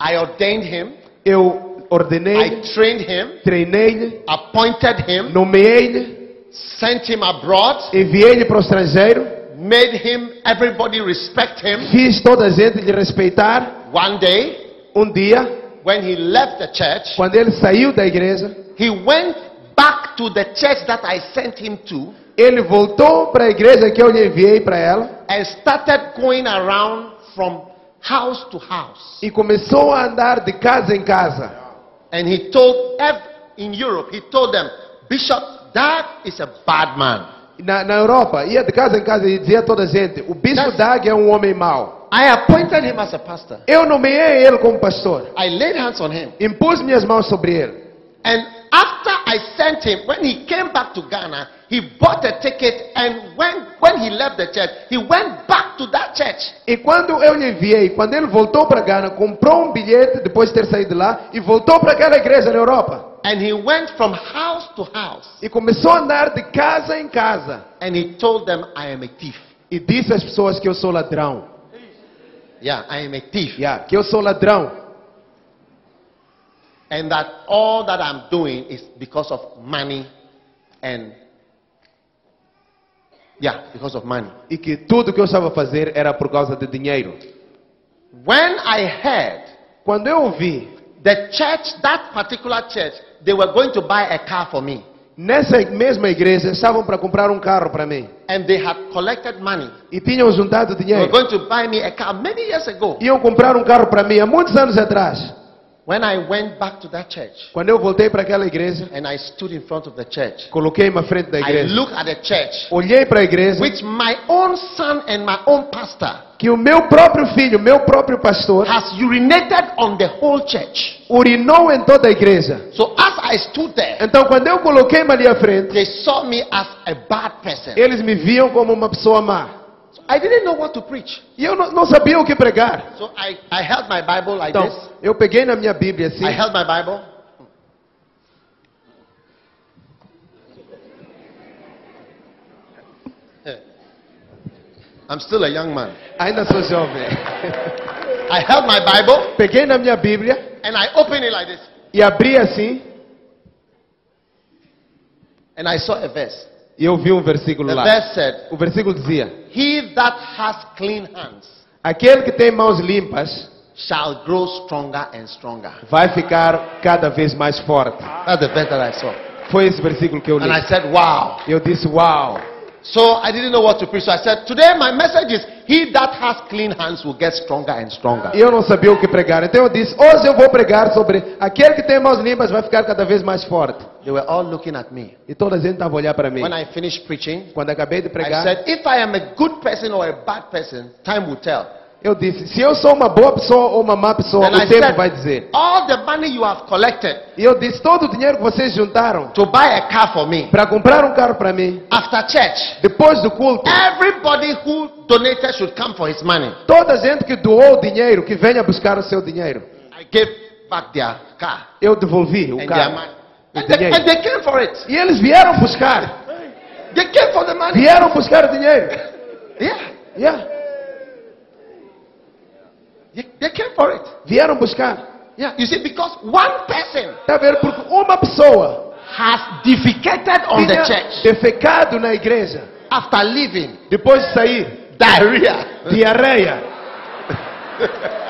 I ordained him, eu ordenei, I trained him, treinei-lhe, appointed him, nomeei-lhe, sent him abroad, enviei-lhe para o estrangeiro, made him, everybody respect him. fiz toda a gente lhe respeitar. One day, Um dia, when he left the church, quando ele saiu da igreja, he went back to the church that I sent him to ele voltou para a igreja que eu lhe enviei para ela and started going around from house to house. e começou a andar de casa em casa. And he told, in Europe, he told them, Bishop, that is a bad man. Na, na Europa, ia de casa em casa e dizia a toda a gente: o bispo That's- Dag é um homem mau. I appointed him as a pastor. Eu nomeei ele como pastor, I laid hands on him. impus minhas mãos sobre ele. And after I sent him, when he came back to Ghana, he bought a ticket and when, when he left the church, he went back to that church. E quando eu lhe enviei, quando ele voltou para Gana, comprou um bilhete depois de ter saído de lá e voltou para aquela igreja na Europa. And he went from house to house E começou a andar de casa em casa. and he told them, I am a thief. E disse às pessoas que eu sou ladrão. Yeah, I am a thief. Yeah, que eu sou ladrão. And that all that I'm doing is because of money and yeah, because of money. E que tudo que eu estava a fazer era por causa de dinheiro. When I heard Quando eu ouvi, the church, that particular church, they were going to buy a car for me. nessa mesma igreja, estavam para comprar um carro para mim. And they had collected money. E tinham juntado They were dinheiro. going to buy me a car many years ago. Iam comprar um carro para mim há muitos anos atrás. When I went back to that church Quando eu voltei para aquela igreja, and I stood in front of the church, coloquei-me à frente da I igreja, looked at the church olhei para a igreja, which my own son and my own pastor que o meu próprio filho, meu próprio pastor, has urinated on the whole church. urinou em toda a igreja. So as I stood there, Então, quando eu coloquei-me ali à frente, they saw me as a bad person. eles me viam como uma pessoa má. I didn't know what to preach. E eu não, não sabia o que pregar. So I, I held my Bible like Então, this. eu peguei na minha Bíblia assim, I held my Bible. I'm still a young man. ainda sou jovem. I held my Bible Peguei na minha Bíblia and I opened it like this. e abri assim, And I saw a verse. E eu vi um versículo The lá. verse said, O versículo dizia: He that has clean hands Aquele que tem mãos limpas shall grow stronger and stronger. vai ficar cada vez mais forte. That's the verse that I saw. Foi esse versículo que eu li. And I said, Wow. Eu disse: Uau! So I didn't know what to preach. So I said, Today my message is He that has clean hands will get stronger and stronger. E eu não sabia o que pregar. Então eu disse: Hoje eu vou pregar sobre aquele que tem mãos limpas vai ficar cada vez mais forte. They were all looking at me. E toda a gente estava a olhar para mim. When I finished preaching, Quando acabei de I pregar, said, If I am a good person or a bad person, time will tell. eu disse: Se eu sou uma boa pessoa ou uma má pessoa, Then I o tempo said, vai dizer. All the money you have collected E eu disse: Todo o dinheiro que vocês juntaram to buy a car for me para comprar um carro para mim, after church, depois do culto, everybody who donated should come for his money. toda a gente que doou o dinheiro, que venha buscar o seu dinheiro. I gave back their car Eu devolvi o carro. And they, dinheiro. and they came for it. E eles vieram buscar. They came for the money. Vieram buscar o dinheiro. Yeah. Yeah. They, came for it. Vieram buscar. Yeah. You see, because one person a ver? Porque uma pessoa has defecated on the church defecado na igreja. after leaving, Depois de sair, diarrhea. diarreia.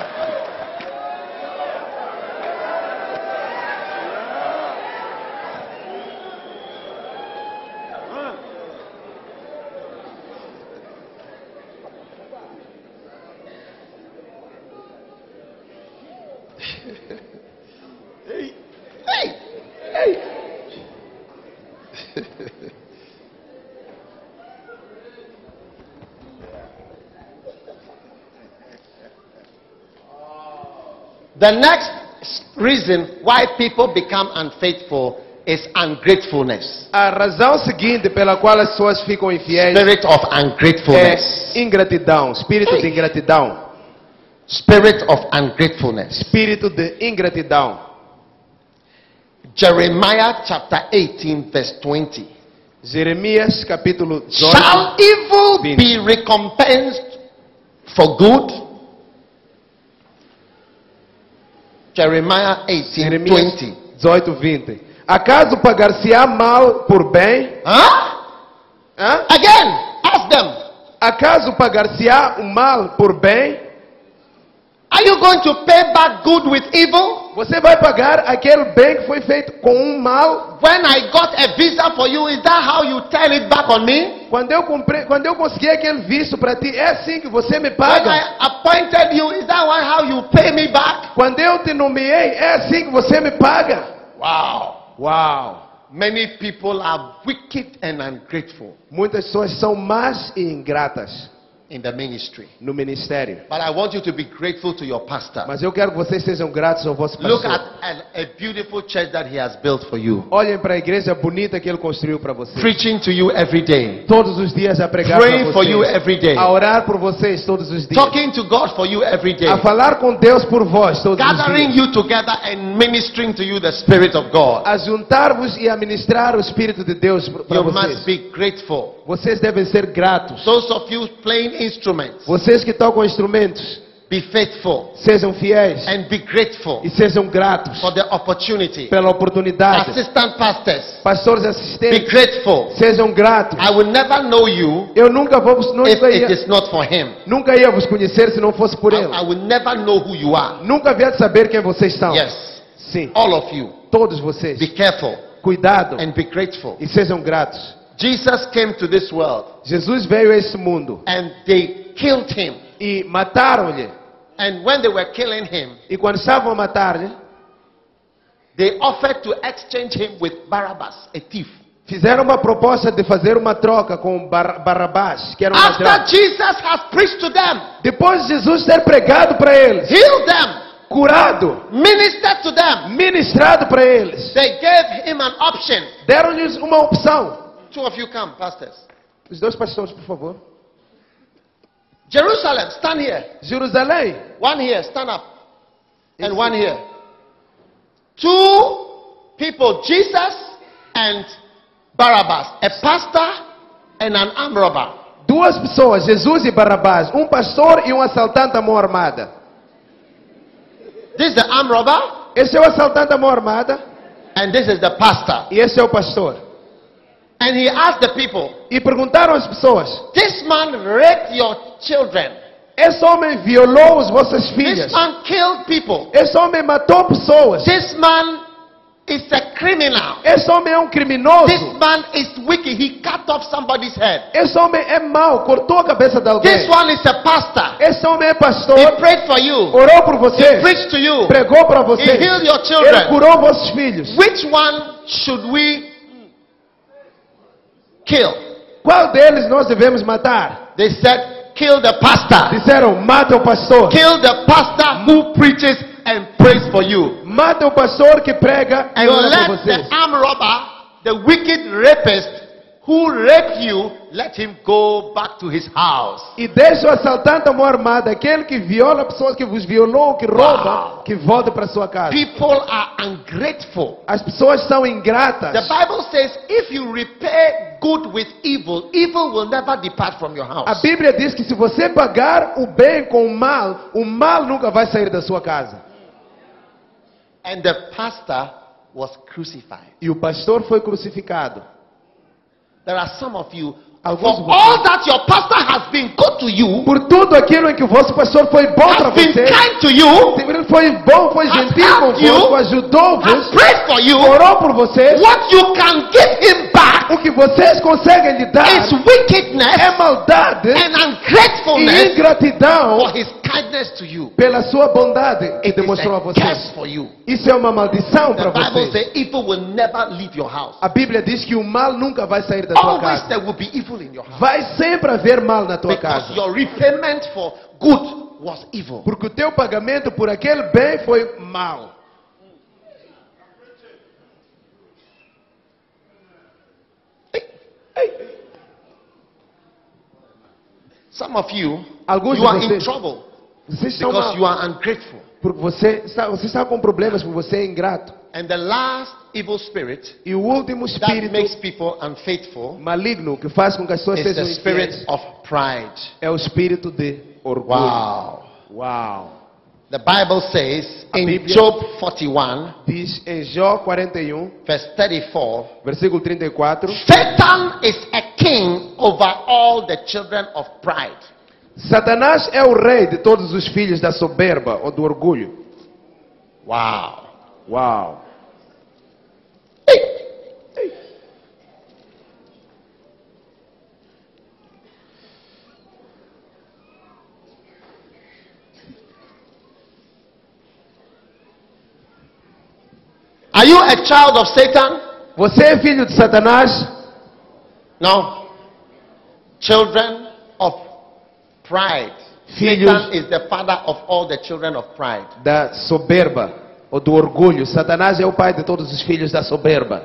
the next reason why people become unfaithful is ungratefulness. A razão seguinte pela qual as pessoas ficam infiéis Spirit of ungratefulness. é ingratidão, espírito de ingratidão, Spirit of ungratefulness. espírito de ingratidão. Jeremiah chapter 18, verse 20. Jeremias capítulo 18. Shall evil Vinte. be recompensed for good? Jeremiah 18, Jeremias 20. 18, 20. Acaso pagar-se-á mal por bem? Huh? Hã? Again, ask them. Acaso pagar-se-á o mal por bem? Are you going to pay back good with evil? Você vai pagar aquele bem que foi feito com um mal? When I got a visa for you, is that how you turn it back on me? Quando eu, comprei, quando eu consegui aquele visto para ti, é assim que você me When paga? I appointed you, is that why how you pay me back? Quando eu te nomeei, é assim que você me paga? Wow. Uau! Many people are wicked and ungrateful Muitas pessoas são más e ingratas in the ministry. no ministério. But I want you to be grateful to your pastor. Mas eu quero que vocês sejam gratos ao vosso Look pastor. at a, a beautiful church that he has built for you. Olhem para a igreja bonita que ele construiu para vocês. Preaching to you every day. Todos os dias a pregar para Praying for you vocês. every day. A orar por vocês todos os dias. Talking to God for you every day. A falar com Deus por vós todos os Gathering dias. you together and ministering to you the Spirit of God. A juntar-vos e a ministrar o Espírito de Deus para You vocês. must be grateful. Vocês devem ser gratos. Those of you playing instruments, Vocês que tocam instrumentos, be faithful sejam fiéis and be grateful e sejam gratos for the opportunity. pela oportunidade. Assistant pastors, Pastores be assistentes, grateful. sejam gratos. I will never know you Eu nunca vou vos- if it is not for Him. nunca ia vos conhecer se não fosse por I, ele. I will never know who you are. Nunca de saber quem vocês são. Yes, Sim, all of you. todos vocês. Be careful Cuidado and be grateful. e sejam gratos. Jesus came to this world Jesus veio a esse mundo and they killed him. e mataram-lhe. And when they were killing him, E quando estavam a matar-lhe, they offered to exchange him with Barabbas, a thief. Fizeram uma proposta de fazer uma troca com Bar Barrabás, que era um After ladrão. Jesus has preached to them, Depois de Jesus ter pregado para eles, healed them, curado, ministered to them, ministrado para eles, they gave him an option. deram-lhes uma opção. Two of you come, pastors. Os dois pastores, por favor. Jerusalem, stand here. Jerusalém, One here, stand up. And one here. Two people, Jesus and Barabbas, a pastor and an armed robber. duas pessoas, Jesus e Barrabás, um pastor e um assaltante à mão armada. This is the armed robber, Esse é o assaltante à mão armada and this is the pastor. e esse é o pastor. And he asked the people, E perguntaram às pessoas: This man raped your children. Esse homem violou as vossas This filhas. man killed people. Esse homem matou pessoas. This man is a criminal. Esse homem é um This criminoso. man is wicked. He cut off somebody's head. Esse homem é mau, cortou a cabeça de alguém. This one is a pastor. Esse homem é He pastor, prayed for you. orou por He você, preached to you. pregou para He você. healed your Ele children. curou vossos filhos. Which one should we kill? Qual deles nós devemos matar? They said, kill the pastor. Disseram: mata o pastor. Kill the pastor who preaches and prays for you. Mata o pastor que prega e And ora por let vocês. the armed robber, the wicked rapist who raped you, let him go back to his house. E deixa o assaltante à mão armada, aquele que viola pessoas, que vos violou, que rouba, Wow. que volta para sua casa. People are ungrateful. As pessoas são ingratas. The Bible says if you repay good with evil, evil will never depart from your A house. Bíblia diz que se você pagar o bem com o mal, o mal nunca vai sair da sua casa. And the pastor was crucified. E o pastor foi crucificado. There are some of you, Alguns for all that your pastor has been good to you, Por tudo aquilo em que o vosso pastor foi bom para has been você, kind to you, ele foi bom, foi gentil convosco, ajudou-vos, prayed for you, orou por vocês. what you can give him back O que vocês conseguem lhe dar is wickedness é maldade and e ungratefulness ingratidão for his kindness to you. pela sua bondade que It demonstrou a vocês. curse for you. Isso é uma maldição para vocês. says evil will never leave your house. A Bíblia diz que o mal nunca vai sair da tua casa. there will be evil in your house. Vai sempre haver mal na tua Because casa. your repayment for good was evil. Porque o teu pagamento por aquele bem foi mal. Some of you, Alguns you are in trouble because you are ungrateful. Porque você está, você está com problemas porque você é ingrato. And the last evil spirit E o último that makes people unfaithful maligno que faz com que as pessoas is the sejam spirit infiéis of pride. é o espírito de orgulho. Wow. Uau. The Bible says in Bíblia- Job 41, Diz em Jó 41, verse 34, versículo 34, Satan is a king over all the children of pride. Satanás é o rei de todos os filhos da soberba ou do orgulho. Wow. Uau. Are you a child of Satan? Você é filho de Satanás? No. Children of pride. Filhos- Satan is the father of all the children of pride. Da soberba ou do orgulho. Satanás é o pai de todos os filhos da soberba.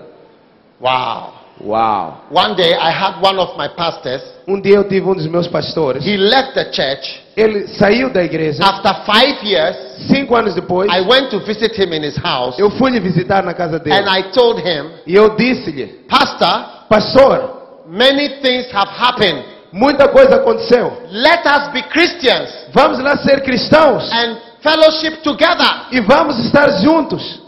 Wow. Uau. One day I had one of my pastors. Um dia eu tive um dos meus pastores. He left the church. Ele saiu da igreja. After five years, Cinco anos depois, I went to visit him in his house. eu fui lhe visitar na casa dele. And I told him, E eu disse-lhe, Pastor, pastor, many things have happened. muita coisa aconteceu. Let us be Christians Vamos lá ser cristãos and fellowship together. e vamos estar juntos.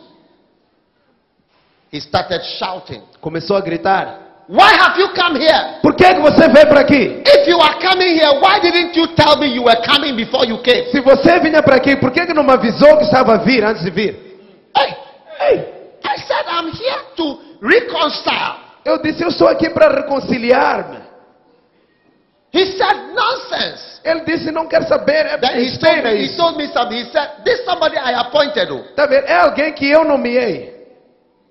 He started shouting, Começou a gritar. Why have you come here? Por que, que você veio para aqui? If you are coming here, why didn't you tell me you were coming before you came? Se você vinha para aqui, por que, que não me avisou que estava a vir antes de vir? Hey, hey, I said I'm here to reconcile. Eu disse, eu estou aqui para reconciliar-me. He said nonsense. Ele disse, não quer saber, é Then he told, me, he told me something. He said, This somebody I appointed. Tá vendo? É alguém que eu nomeei.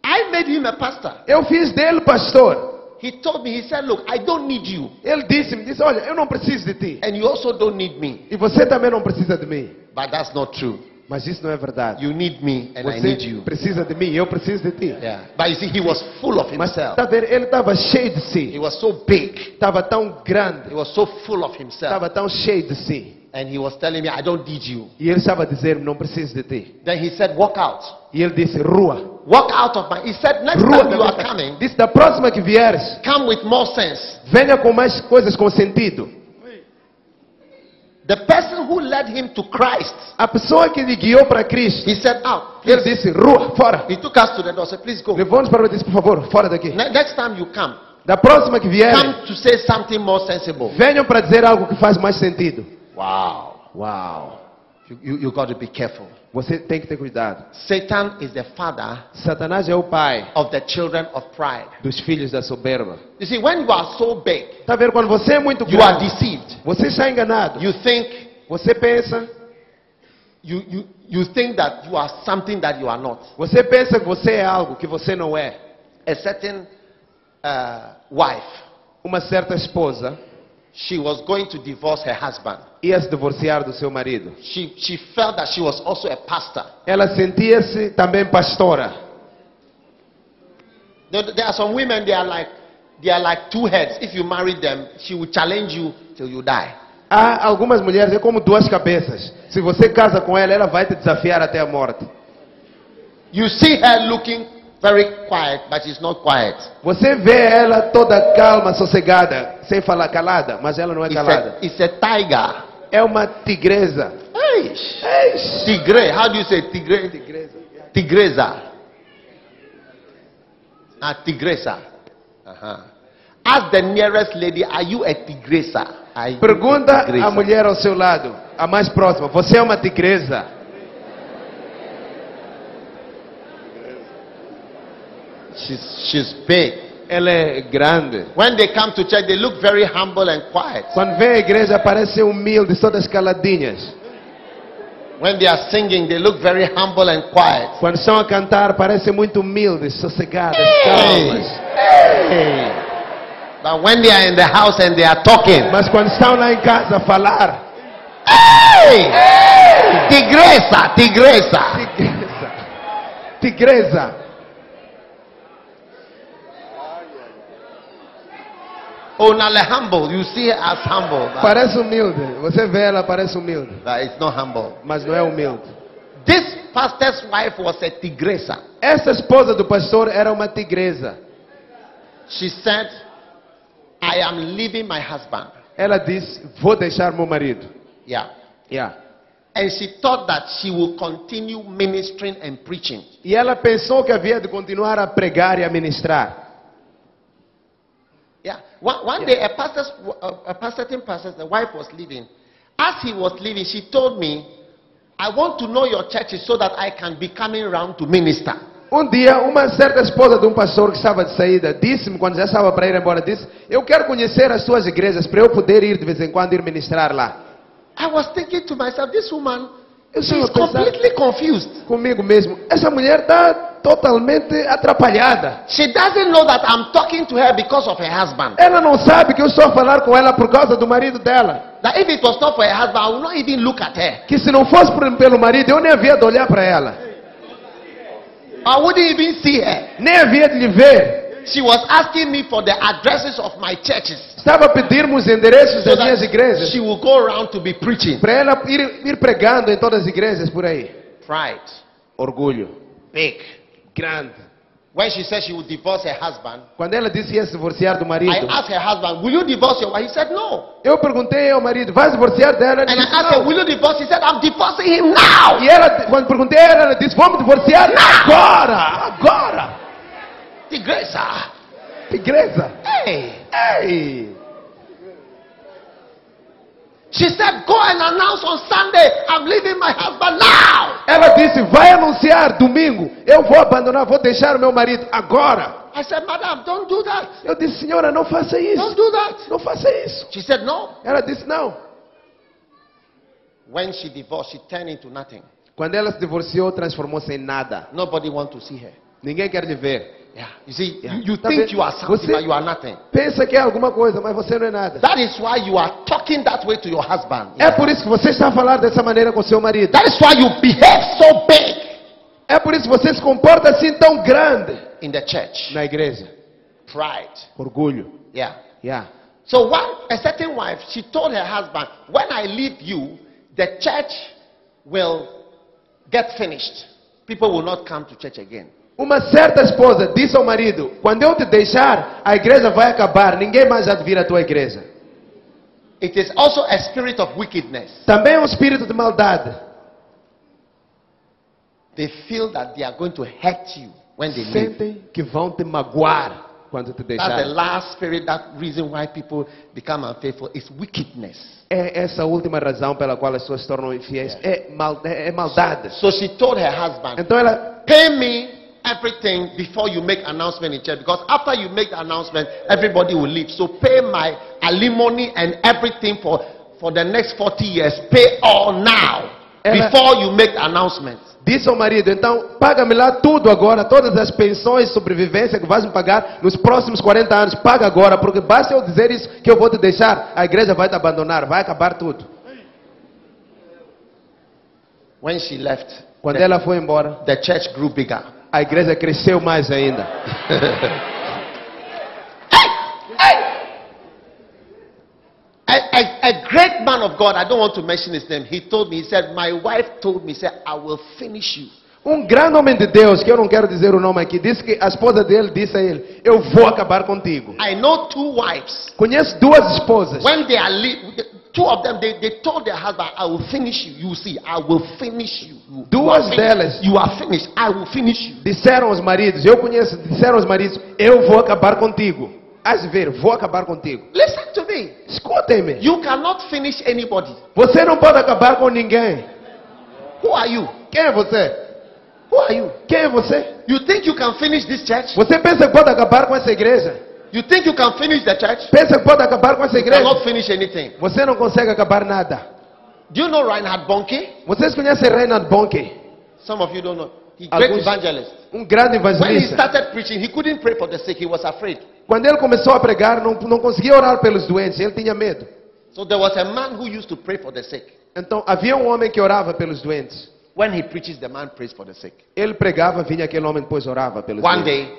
I made him a pastor. Eu fiz dele pastor. He told me, he said, Look, I don't need you. Ele disse-me, disse, olha, eu não preciso de ti. And you also don't need me. E você também não precisa de mim. But that's not true. Mas isso não é verdade. You need me and I need Você you. precisa de mim, eu preciso de ti. Yeah. But you see, he was full of Mas himself. tá vendo, ele estava cheio de He si. was so big. Estava tão grande. He was so full of himself. Estava tão cheio de si. And he was telling me, I don't need you. E ele estava dizer, não preciso de ti. Then he said, Walk out. E ele disse, rua. Walk out of my. He said, Next Rua. time you are coming, Disse, da próxima que vieres, come with more sense. venha com mais coisas com sentido. The person who led him to Christ, A pessoa que lhe guiou para Cristo, he said, Out. ele disse, rua, fora. He took us to the door. Said, Please go. Levou-nos para o disse, por favor, fora daqui. Ne- Next time you come, Da próxima que vier, come to say something more sensible. venham para dizer algo que faz mais sentido. Wow. Uau. You, you, you got to be careful. Você tem que ter cuidado. Satan is the father Satanás é o pai of the children of pride. dos filhos da soberba. You see, when you are so big, Tá vendo? Quando você é muito you are grande, deceived. você está enganado. You think Você pensa, you, you, you think that you are something that you are not. você pensa que você é algo que você não é. A certain uh, wife, Uma certa esposa she was going to divorce her husband. ia se divorciar do seu marido. She, she felt that she was also a pastor. Ela sentia-se também pastora. There, there are some women, they are like, they are like two heads. If you marry them, she will challenge you till you die. Há algumas mulheres é como duas cabeças. Se você casa com ela, ela vai te desafiar até a morte. You see her looking very quiet, but she's not quiet. Você vê ela toda calma, sossegada, sem falar calada, mas ela não é It's calada. a, it's a tiger. É uma tigresa. Eish. Eish. Tigre. How do you say tigre? Tigresa. Tigresa. Ah, tigresa. Uh-huh. Ask the nearest lady, are you a tigresa? A Pergunta tigresa? à mulher ao seu lado, a mais próxima. Você é uma tigresa? She's, she's big. Ela é grande. When they come to church, they look very humble and quiet. Quando vem a igreja, parece humilde, todas caladinhas. When they are singing, they look very humble and quiet. Quando estão a cantar, parecem muito humildes, sossegadas, calmas. Hey. But when they are in the house and they are talking, Mas quando estão lá em casa a falar, hey! Tigresa, tigresa. tigresa, tigresa. Oh, now humble, you see her as humble, Parece humilde. Você vê ela, parece humilde. but it's not humble. Mas não é humilde. This pastor's wife was a tigresa. Essa esposa do pastor era uma tigresa. She said, I am leaving my husband. Ela disse: Vou deixar meu marido. Yeah. Yeah. And she thought that she continue ministering and preaching. E ela pensou que havia de continuar a pregar e a ministrar. Yeah. One, one day, a pastor's, a, a pastor, certain pastor, the wife was leaving. As he was leaving, she told me, I want to know your churches so that I can be coming around to minister. Um dia, uma certa esposa de um pastor que estava de saída disse-me, quando já estava para ir embora, disse: Eu quero conhecer as suas igrejas para eu poder ir de vez em quando ir ministrar lá. I was thinking to myself, this woman, Eu she's estava a completely confused. comigo mesmo: Essa mulher está totalmente atrapalhada. She doesn't know that I'm talking to her because of her husband. Ela não sabe que eu estou a falar com ela por causa do marido dela. That if it was not for her husband, I would not even look at her. Que se não fosse pelo marido, eu nem havia de olhar para ela. I wouldn't even see her. Nem havia de lhe ver. She was asking me for the addresses of my churches Estava a pedir-me os endereços so das minhas igrejas. she will go around to be preaching. Para ela ir, ir pregando em todas as igrejas por aí. Pride. Orgulho. Big. Grande. When she said she would divorce her husband, Quando ela disse que ia se divorciar do I marido, asked her husband, Will you divorce your wife? He said, No. eu perguntei ao marido, vai divorciar dela? Ele And I disse, asked her. Will you divorce? He said, I'm divorcing him now. E ela, quando perguntei a ela, ela disse, vamos divorciar agora, agora. Tigresa. Igreja. Hey. Ei. She said, Go and announce on Sunday, I'm leaving my husband now. Ela disse, vai anunciar domingo, eu vou abandonar, vou deixar o meu marido agora. I said, Madam, don't do that. Eu disse, senhora, não faça Don't isso. do that. Não faça isso. She said, No. Ela disse, não. When she divorced, she turned into nothing. Quando ela se divorciou, transformou-se em nada. Nobody want to see her. Ninguém quer lhe ver. Yeah. You see, Yeah. you, you Tá think vendo? you are something, Você- but you are nothing. Pensa que é alguma coisa, mas você não é nada. That is why you are talking that way to your husband. É por isso que você está a falar dessa maneira com seu marido. That is why you behave so big É por isso que você se comporta assim tão grande in the church. na igreja. Pride. Orgulho. Yeah. Yeah. So one, a certain wife, she told her husband, when I leave you, the church will get finished. People will not come to church again. Uma certa esposa disse ao marido: Quando eu te deixar, a igreja vai acabar, ninguém mais há de vir à tua igreja. It is also a spirit of wickedness. Também é um espírito de maldade. They feel that they are going to hurt you when they leave. Sentem que vão te magoar quando te That's the deixar. last spirit, that reason why people become unfaithful is wickedness. É essa última razão pela qual as pessoas se tornam infiéis. É, mal, é é maldade. So she told her husband, Então ela pay me everything before you make announcement in church because after you make the announcement everybody will leave. So pay my alimony and everything for for the next 40 years. Pay all now before you make the announcement. Disse ao marido: Então paga-me lá tudo agora, todas as pensões, sobrevivência que vais me pagar nos próximos 40 anos. Paga agora, porque basta eu dizer isso que eu vou te deixar, a igreja vai te abandonar, vai acabar tudo. when she left Quando the, ela foi embora, the church grew bigger a igreja cresceu mais ainda. a, a, a great man of God I don't want to mention his name he told me he said my wife told me said I will finish you Um grande homem de Deus, que eu não quero dizer o nome aqui, disse que a esposa dele disse a ele: Eu vou acabar contigo. I know two wives Conheço duas esposas. When they are two of them, they, they told their husband, I will finish you. You see, I will finish you. You, you Duas are finished. delas. You are finished. I will finish you. Disseram aos maridos, eu conheço, disseram aos maridos: Eu vou acabar contigo. De ver, vou acabar contigo. Listen to me. Escutem-me. You cannot finish anybody. Você não pode acabar com ninguém. Who are you? Quem é você? Who are you? Quem é você? You think you can finish this church? Você pensa que pode acabar com essa igreja? You think you can finish the church? Pensa que pode acabar com essa You igreja? cannot finish anything. Você não consegue acabar nada. Do you know Reinhard Bonke? Vocês conhecem Reinhard Bonke? Some of you don't know. He great Alguns- evangelist. Um grande When he evangelista. started preaching, he couldn't pray for the sick. He was afraid. Quando ele começou a pregar, não, não conseguia orar pelos doentes, ele tinha medo. So there was a man who used to pray for the sick. Então havia um homem que orava pelos doentes. When he preaches, the man prays for the sick. Ele pregava, vinha aquele homem depois orava pelos One doentes. day,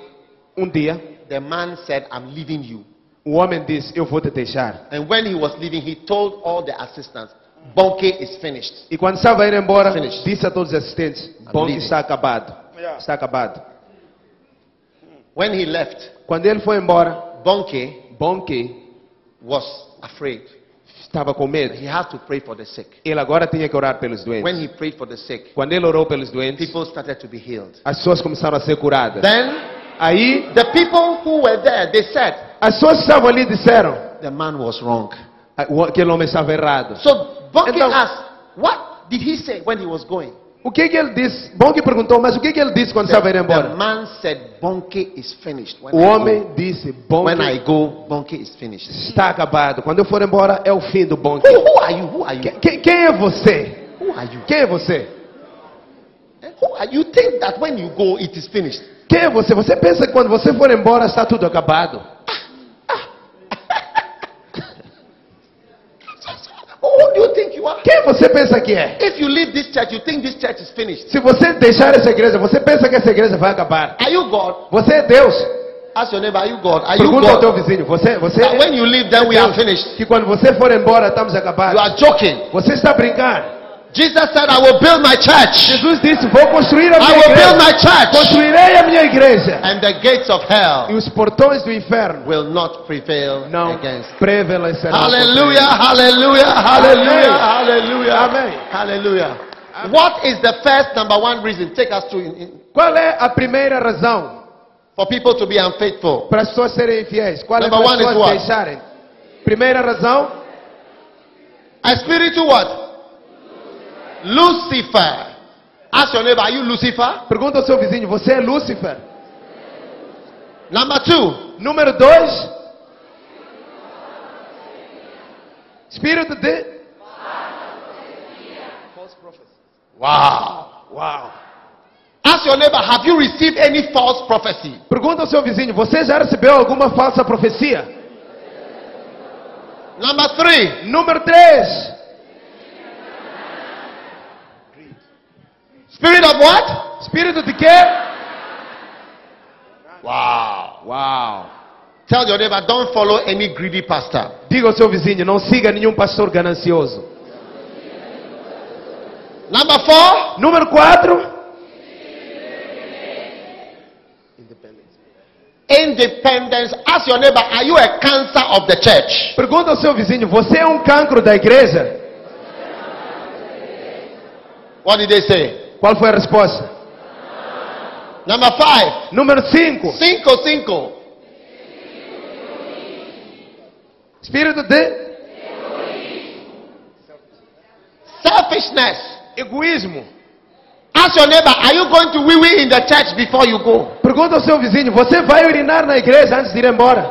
Um dia, the man said, I'm leaving you. o homem disse: Eu vou te deixar. And when he was leaving, he told all the assistants, Bonke is finished. E quando estava indo embora, Finish. disse a todos os assistentes: Bom que leaving. está acabado. Está acabado. When he left, Quando ele foi embora, Bonke bom que was afraid. estava com medo. He had to pray for the sick. Ele agora tinha que orar pelos When he prayed for the sick, Quando ele orou pelos doentes, people started to be healed. as pessoas começaram a ser curadas. Then, Aí, the people who were there, they said, as pessoas que estavam ali disseram: the man was wrong. "Ah, aquele homem estava errado. So Bonke Então- asked, what did he say when he was going? O que, que ele disse? Bom que perguntou, mas o que, que ele disse quando estava indo The, the embora? man said, Bonke is finished. When, O I, homem go, disse: Bom when que I go, Bonke is finished. está acabado. Quando eu for embora, é o fim do bom Who, who are you? Who are you? Quem, quem- quem é você? Who are you? Quem é você? Eh, Who are you? Think that when you go, it is finished. Quem é você? Você pensa que quando você for embora está tudo acabado? Who do you think you are? Quem você pensa que é? If you leave this church, you think this church is finished. Se você deixar essa igreja, você pensa que essa igreja vai acabar? Are you God? Você é Deus. Ask your neighbor, are you God? Are you Pergunta ao teu God? vizinho. Você, você That é when you leave, then we are finished. que quando você for embora estamos You acabados. are joking. Você está brincando? Jesus said, I will build my church. Jesus disse: Vou construir a minha I will build my church. Construirei a minha igreja. And the gates of E hell os portões do inferno will not prevail não against. prevalecerão. Hallelujah, hallelujah, hallelujah, hallelujah. Amen. Hallelujah. What is the first number one reason? Take us through in- Qual é a primeira razão for people to be unfaithful. para as pessoas serem infiéis? Qual é Number para as pessoas deixarem? Primeira razão, A spiritual what? Lucifer. Ask your neighbor, are you Lucifer? pergunta ao seu vizinho: Você é Lúcifer? Number two, Número dois, espírito de. wow. Uau! Ask Ask your neighbor, have you received any false prophecy? Pergunta ao seu vizinho: Você já recebeu alguma falsa profecia? Number three, Número 3. Spirit of what? Espírito de quê? Wow. Uau. Tell your neighbor, don't follow any greedy pastor. Diga ao seu vizinho: Não siga nenhum pastor ganancioso. Number four, Número 4. independence. Ask your neighbor, are you a cancer of the church? Pergunta ao seu vizinho: Você é um cancro da igreja? What did they say? Qual foi a resposta? Number five, Número 5. cinco, cinco. Espírito de Selfishness. egoísmo. Ask your neighbor, are you going to wee wee in the church before you go? Pergunta ao seu vizinho: Você vai urinar na igreja antes de ir embora?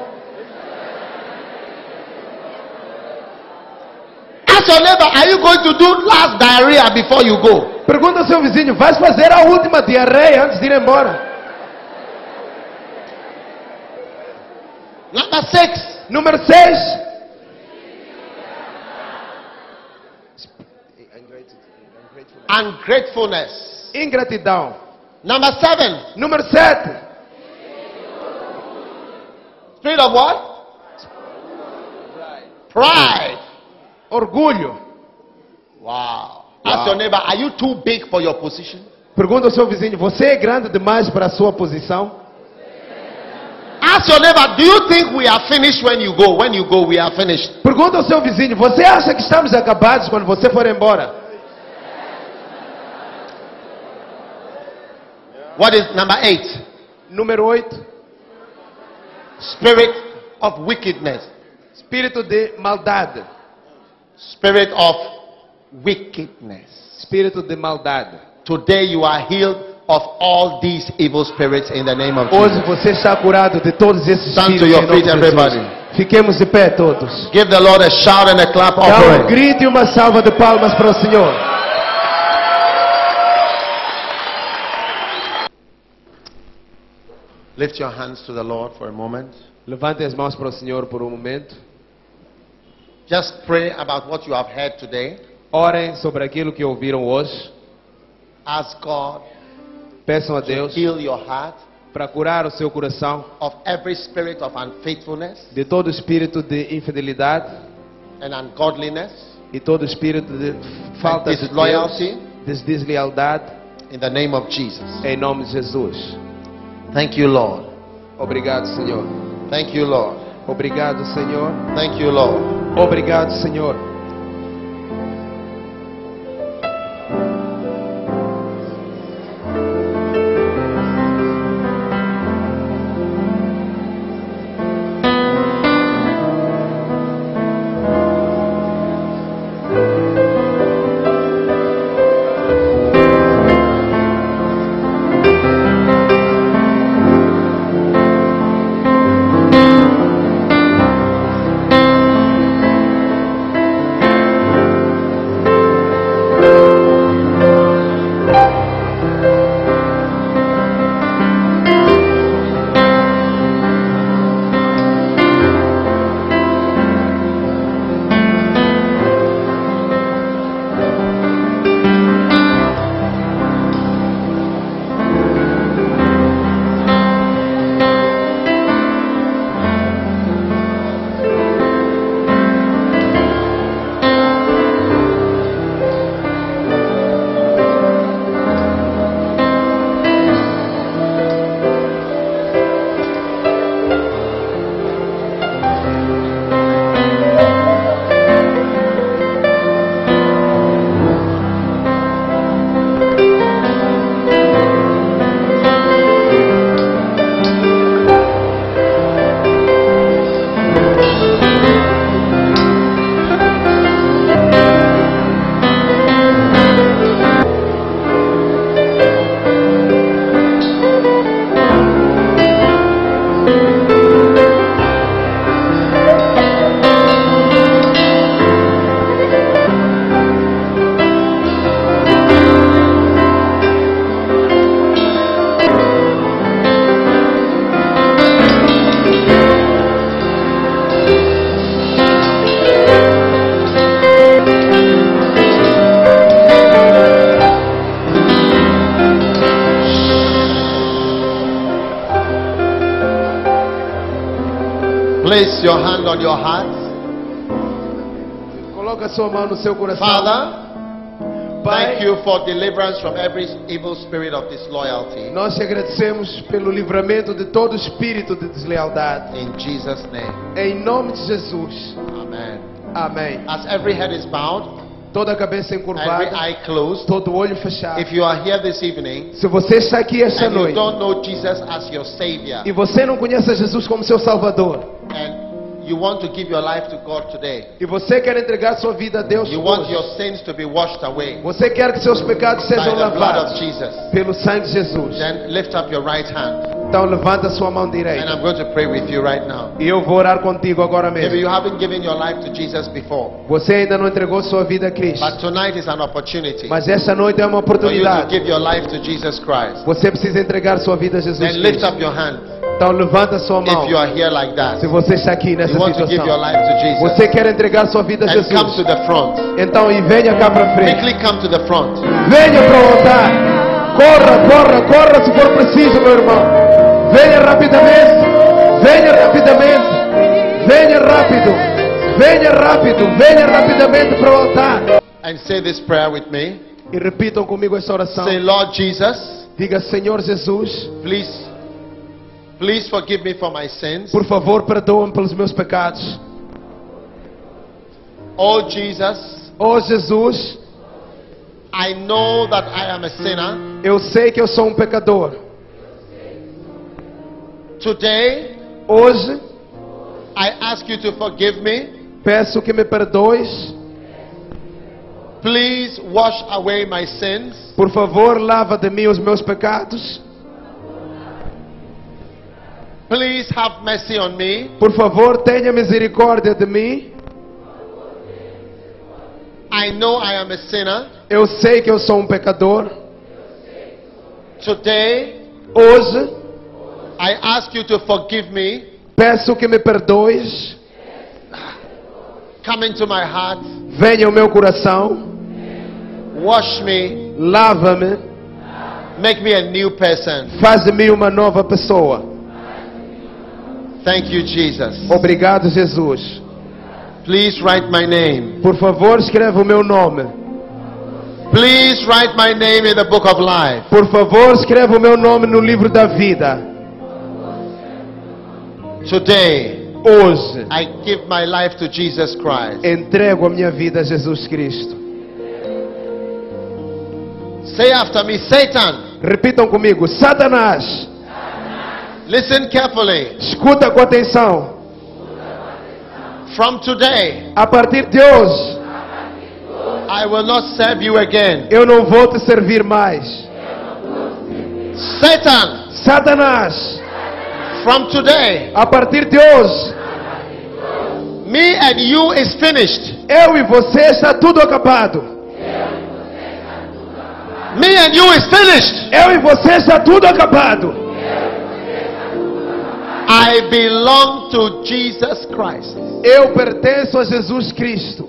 Ask your neighbor, are you going to do last diarrhea before you go? Pergunta ao seu vizinho: Vais fazer a última diarreia antes de ir embora? Number six, Número 6. ungratefulness. Ingratidão. Number seven, Número 7. spirit of what? Pride. Orgulho. Wow. Ask your neighbor, are you too big for your position? Pergunta ao seu vizinho: Você é grande demais para a sua posição? Ask your neighbor, do you think we are finished when you go? When you go, we are finished. Pergunta ao seu vizinho: Você acha que estamos acabados quando você for embora? What is number eight? Número 8. Spirit of wickedness. Espírito de maldade. Spirit of wickedness. Espírito de maldade. Today you are healed of all these evil spirits in the name of Jesus. Hoje você está curado de todos esses Stand to your feet, everybody. Fiquemos de pé todos. Give the Lord a shout and a clap Dá um offering. grito e uma salva de palmas para o Senhor. Lift your hands to the Lord for a moment. Levante as mãos para o Senhor por um momento. Just pray about what you have heard today. Orem sobre aquilo que ouviram hoje. Ask God Peçam a Deus heal your heart para curar o seu coração of every spirit of unfaithfulness de todo espírito de infidelidade and ungodliness e todo espírito de falta de disloyalty Deus, de deslealdade, in the name of Jesus. em nome de Jesus. Thank you, Lord. Obrigado, Senhor. Thank you, Lord. Obrigado, Senhor. Thank you, Lord. Obrigado, Senhor. On your heart. Coloca sua mão no seu coração. Father, thank you for deliverance from every evil spirit of disloyalty. nós te agradecemos pelo livramento de todo espírito de deslealdade. In Jesus' name. Em nome de Jesus. Amen. Amém. As every head is bowed, Toda a cabeça every encurvada, eye closed. todo olho fechado. If you are here this evening Se você está aqui esta and you noite don't know Jesus as your Savior e você não conhece Jesus como seu Salvador, you want to give your life to God today, e você quer entregar sua vida a Deus you want hoje, your sins to be washed away você quer que seus pecados sejam lavados pelo sangue de Jesus, then lift up your right hand então levanta sua mão and direita I'm going to pray with you right now. e eu vou orar contigo agora Maybe mesmo. you haven't given your life to Jesus before, Você ainda não entregou sua vida a Cristo, but tonight is an opportunity mas esta noite é uma for you to oportunidade. give your life to Jesus Christ. Você precisa entregar sua vida a Jesus Then lift Cristo. up your hand Então levanta sua mão. if you are here like that. Se você está aqui nessa situação, Jesus. você quer entregar sua vida a And come to Jesus, the front. então e venha cá para frente. Quickly come to the front. Venha para o altar. Corra, corra, corra se for preciso, meu irmão. Venha rapidamente. Venha rapidamente. Venha rápido. Venha rápido. Venha rapidamente para o altar. And say this prayer with me. E repitam comigo essa oração. Say, Lord Jesus, Diga, Senhor Jesus, please, please forgive me for my sins. por favor, perdoa-me pelos meus pecados. Oh Jesus, Oh Jesus, I know that I am a sinner. eu sei que eu sou um pecador. Today, Hoje, I ask you to forgive me. peço que me perdoes. Please wash away my sins. Por favor, lava de mim os meus pecados. Please have mercy on me. Por favor, tenha misericórdia de mim. I know I am a sinner. Eu sei que eu sou um pecador. Today, Hoje, I ask you to forgive me. peço que me perdoes. Come into my heart. Venha ao meu coração. Wash me. Lava-me. Make me a new person. Faz de mim uma nova pessoa. Thank you, Jesus. Obrigado, Jesus. Please write my name. Por favor, escreva o meu nome. Please write my name in the book of life. Por favor, escreva o meu nome no livro da vida. Today, Hoje, I give my life to Jesus Christ. entrego a minha vida a Jesus Cristo. Say after me, Satan. Repitam comigo: Satanás, Listen carefully. escuta com atenção. From today, A partir de hoje, I will not serve you again. eu não vou te servir mais. Satan, Satanás, from today, a partir de hoje, me and you is finished. eu e você está tudo acabado. Me and you is finished. Eu e você está tudo acabado. I belong to Jesus Christ. Eu pertenço a Jesus Cristo.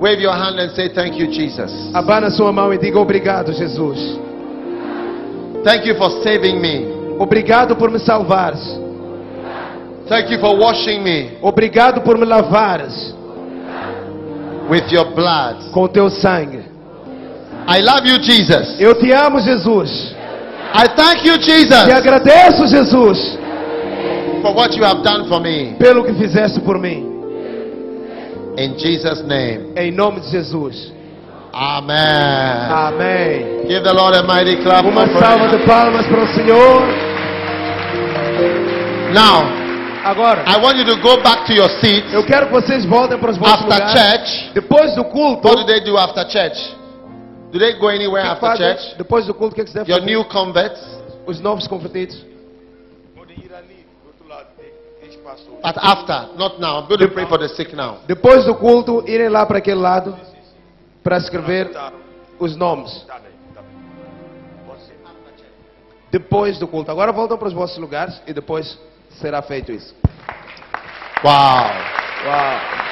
Wave your hand and say, Thank you, Jesus. Abana sua mão e diga obrigado, Jesus. Thank you for saving me. Obrigado por me salvares. Thank you for washing me Obrigado por me lavares with your blood. com teu sangue. I love you, Jesus. Eu te amo, Jesus. I thank you, Te Jesus, agradeço, Jesus, for what you have done for me. pelo que fizeste por mim. In Jesus' name. Em nome de Jesus. Amen. Amém. Give the Lord a mighty clap. Uma salva de palmas para o Senhor. Now, Agora, I want you to go back to your seats eu quero que vocês voltem para os vossos after lugares. church. Depois do culto, What do they do after church? Do they go anywhere after fazem? church? depois do culto, o que, é que se deve Your fazer? new converts Os novos convertidos. at after, not now. I'm going to pray for the sick now. Depois do culto, irem lá para aquele lado para escrever os nomes. Depois do culto. Agora voltam para os vossos lugares e depois será feito isso. Wow. Uau.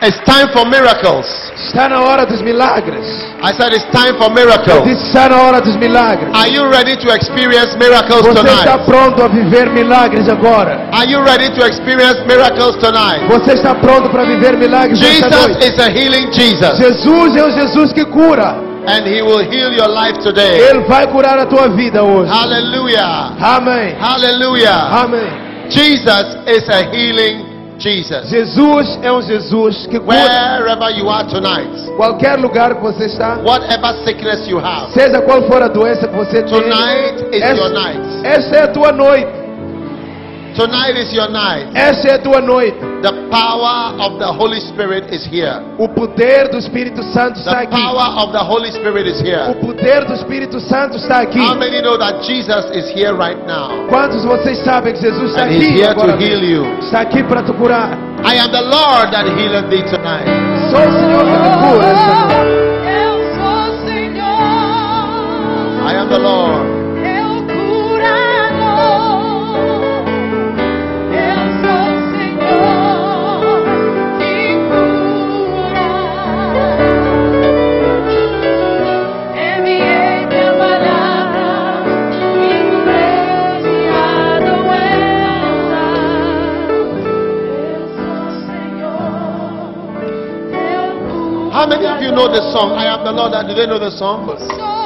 It's time for miracles. Está na hora dos milagres. I said it's time for Eu miracles. disse, está na hora dos milagres. Are you ready to experience miracles Você está pronto a viver milagres agora? Are you ready to experience miracles tonight? Você está pronto para viver milagres esta Jesus noite? is a healing Jesus, Jesus é o Jesus que cura. and He will heal your life today. Ele vai curar a tua vida hoje. Hallelujah! Amém. Hallelujah! Amém. Jesus is a healing Jesus. Jesus é um Jesus que cura. Wherever you are tonight, Qualquer lugar que você está, whatever sickness you have, seja qual for a doença que você tem, tonight is essa, your night. essa é a tua noite. Tonight is your night. Essa é a tua noite. The power of the Holy Spirit is here. O poder do Espírito Santo está aqui. The power of the Holy Spirit is here. O poder do Espírito Santo está aqui. How many know that Jesus is here right now? Quantos vocês sabem que Jesus está And He's aqui here agora to heal you. Está aqui para te curar. I am the Lord that healeth thee tonight. Sou o Senhor que te cura esta noite. Eu sou Senhor. I am the Lord. How many of you know the song? I am the Lord. Do they know the song?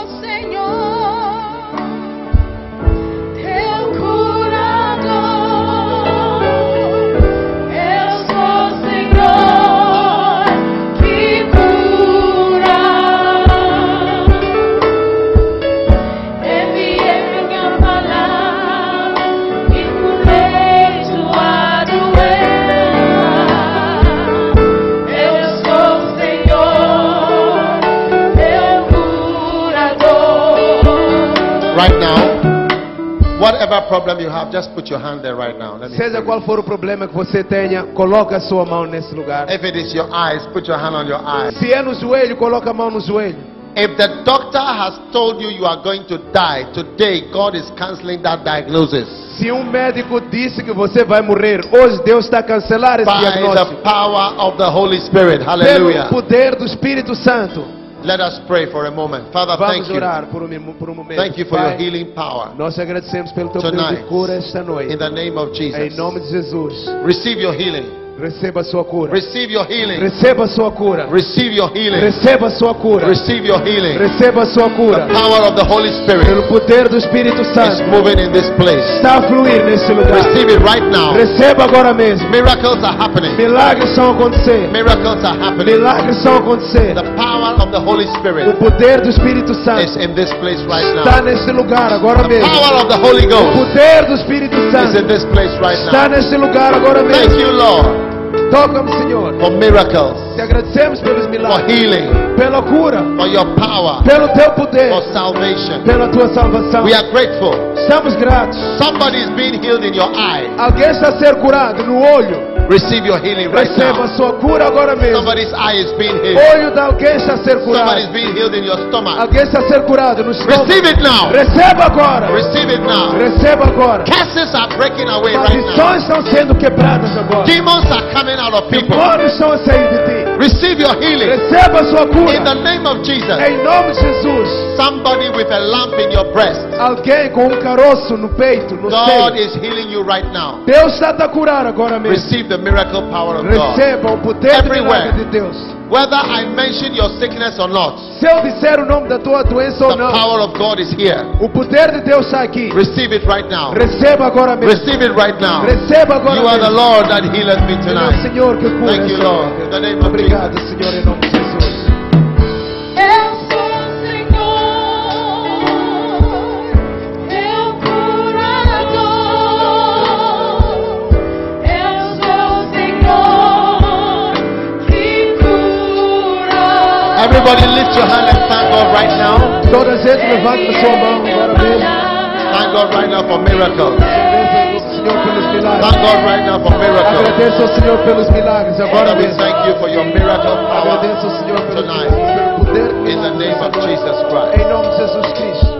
Right now, whatever problem you have, just put your hand there right now. Let me Seja qual for o problema que você tenha, coloca a sua mão nesse lugar. If it is your eyes, put your hand on your eyes. Se é no joelho, coloca a mão no joelho. If the doctor has told you you are going to die, today God is canceling that diagnosis Se um médico disse que você vai morrer, hoje Deus está cancelar esse by the diagnóstico. power of the Holy Spirit. Pelo Hallelujah. poder do Espírito Santo. Let us pray for a moment. Father, thank Vamos you. orar por um, minu- por um momento. Thank you for your Pai, healing power. Nós agradecemos pelo teu poder de Tonight. cura esta In noite. the name of Em Jesus. nome de Jesus. Receive your healing. Receba sua cura. Receive your healing. Receba sua cura. Receive your healing. Receba sua cura. Receive your healing. Receba sua The cura. power of the Holy Spirit Pelo poder do Espírito is Santo. moving in this place. Está a fluir nesse lugar. Receive it right now. Receba agora mesmo. Miracles are happening. Milagres estão acontecendo. Miracles are happening. Milagres estão acontecendo. The power of the Holy O Spirit poder do Espírito is Santo in this place right está now. nesse lugar agora The mesmo. power of the Holy O Ghost poder do Espírito is in Santo this place right está now. nesse lugar agora Thank mesmo. you, Lord, Toca-me, Senhor. for miracles, Te agradecemos pelos for milagres, healing, pela cura, for your power, pelo teu poder, for salvation. pela tua salvação. We are grateful. Estamos gratos. Somebody is being healed in your eye. Alguém está ser curado no olho. Receive your healing right Receba a now. sua cura agora mesmo. Somebody's eye is being healed. Olho de alguém está is curado. being healed in your stomach. Alguém está ser curado no estômago. Receive it now. Receba agora. Receive it now. Receba agora. Curses are breaking away right now. Maldições estão sendo quebradas agora. Demons are coming out of people. Demônios estão a sair de ti. Receive your healing Receba a sua in the cura. name of Jesus. Em nome de Jesus. Somebody with a lump in your breast. Alguém com um caroço no peito, no God seio. is healing you right now. Deus está a te curar agora mesmo. Receive the miracle power of God. Receba o poder do Everywhere. Milagre de Deus. Whether I mention your sickness or not, Se eu disser o nome da tua doença ou the não, power of God is here. o poder de Deus está aqui. Receive it right now. Receba agora mesmo. Receive it right now. Receba agora You are the. Lord that healeth me Ele é o tonight. Senhor que cura. Thank you, Lord. In the name of Obrigado, Senhor, em nome Everybody lift your hand and thank God right now. Toda a gente sua mão agora mesmo. Thank God right now for miracles. Senhor pelos Thank. God right now for miracles. Agradeça ao Senhor pelos milagres agora Father, we mesmo. thank you for your miracle power Agradeço ao Senhor pelos tonight. poder In the name of. Jesus Christ. Em nome de Jesus Cristo.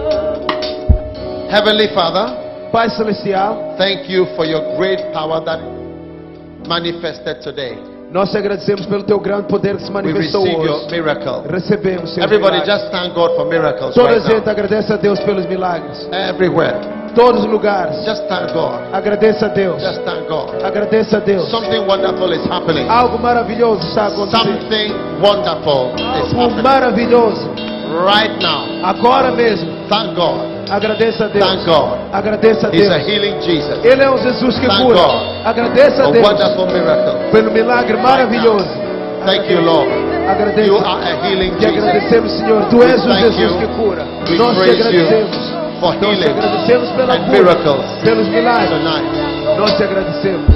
Heavenly Father, Pai Celestial, thank you for your great power that manifested today. Nós te agradecemos pelo teu grande poder que se manifestou hoje. Recebemos, Senhor. Everybody milagres. just thank God for miracles Toda right gente now. agradece a Deus pelos milagres. Everywhere. Todos os lugares. Just thank God. Agradeça a Deus. Just thank God. Agradeça a Deus. Something wonderful is happening. Algo maravilhoso está acontecendo. Something wonderful is Algo happening maravilhoso. right now. Agora mesmo. Thank God. Agradeça a Deus. Thank God. Agradeça a He's a Deus. healing Jesus. Ele é um Jesus que Thank cura. God. Agradeça A a Deus wonderful miracle. pelo milagre maravilhoso. Thank you, Lord. You Agradeça. are a healing Te Jesus. agradecemos, Senhor. Tu és o Thank Jesus you. que cura. We Nós te praise you agradecemos. For Nós te healing agradecemos pela and cura, miracles pelos milagres. tonight. Nós te agradecemos.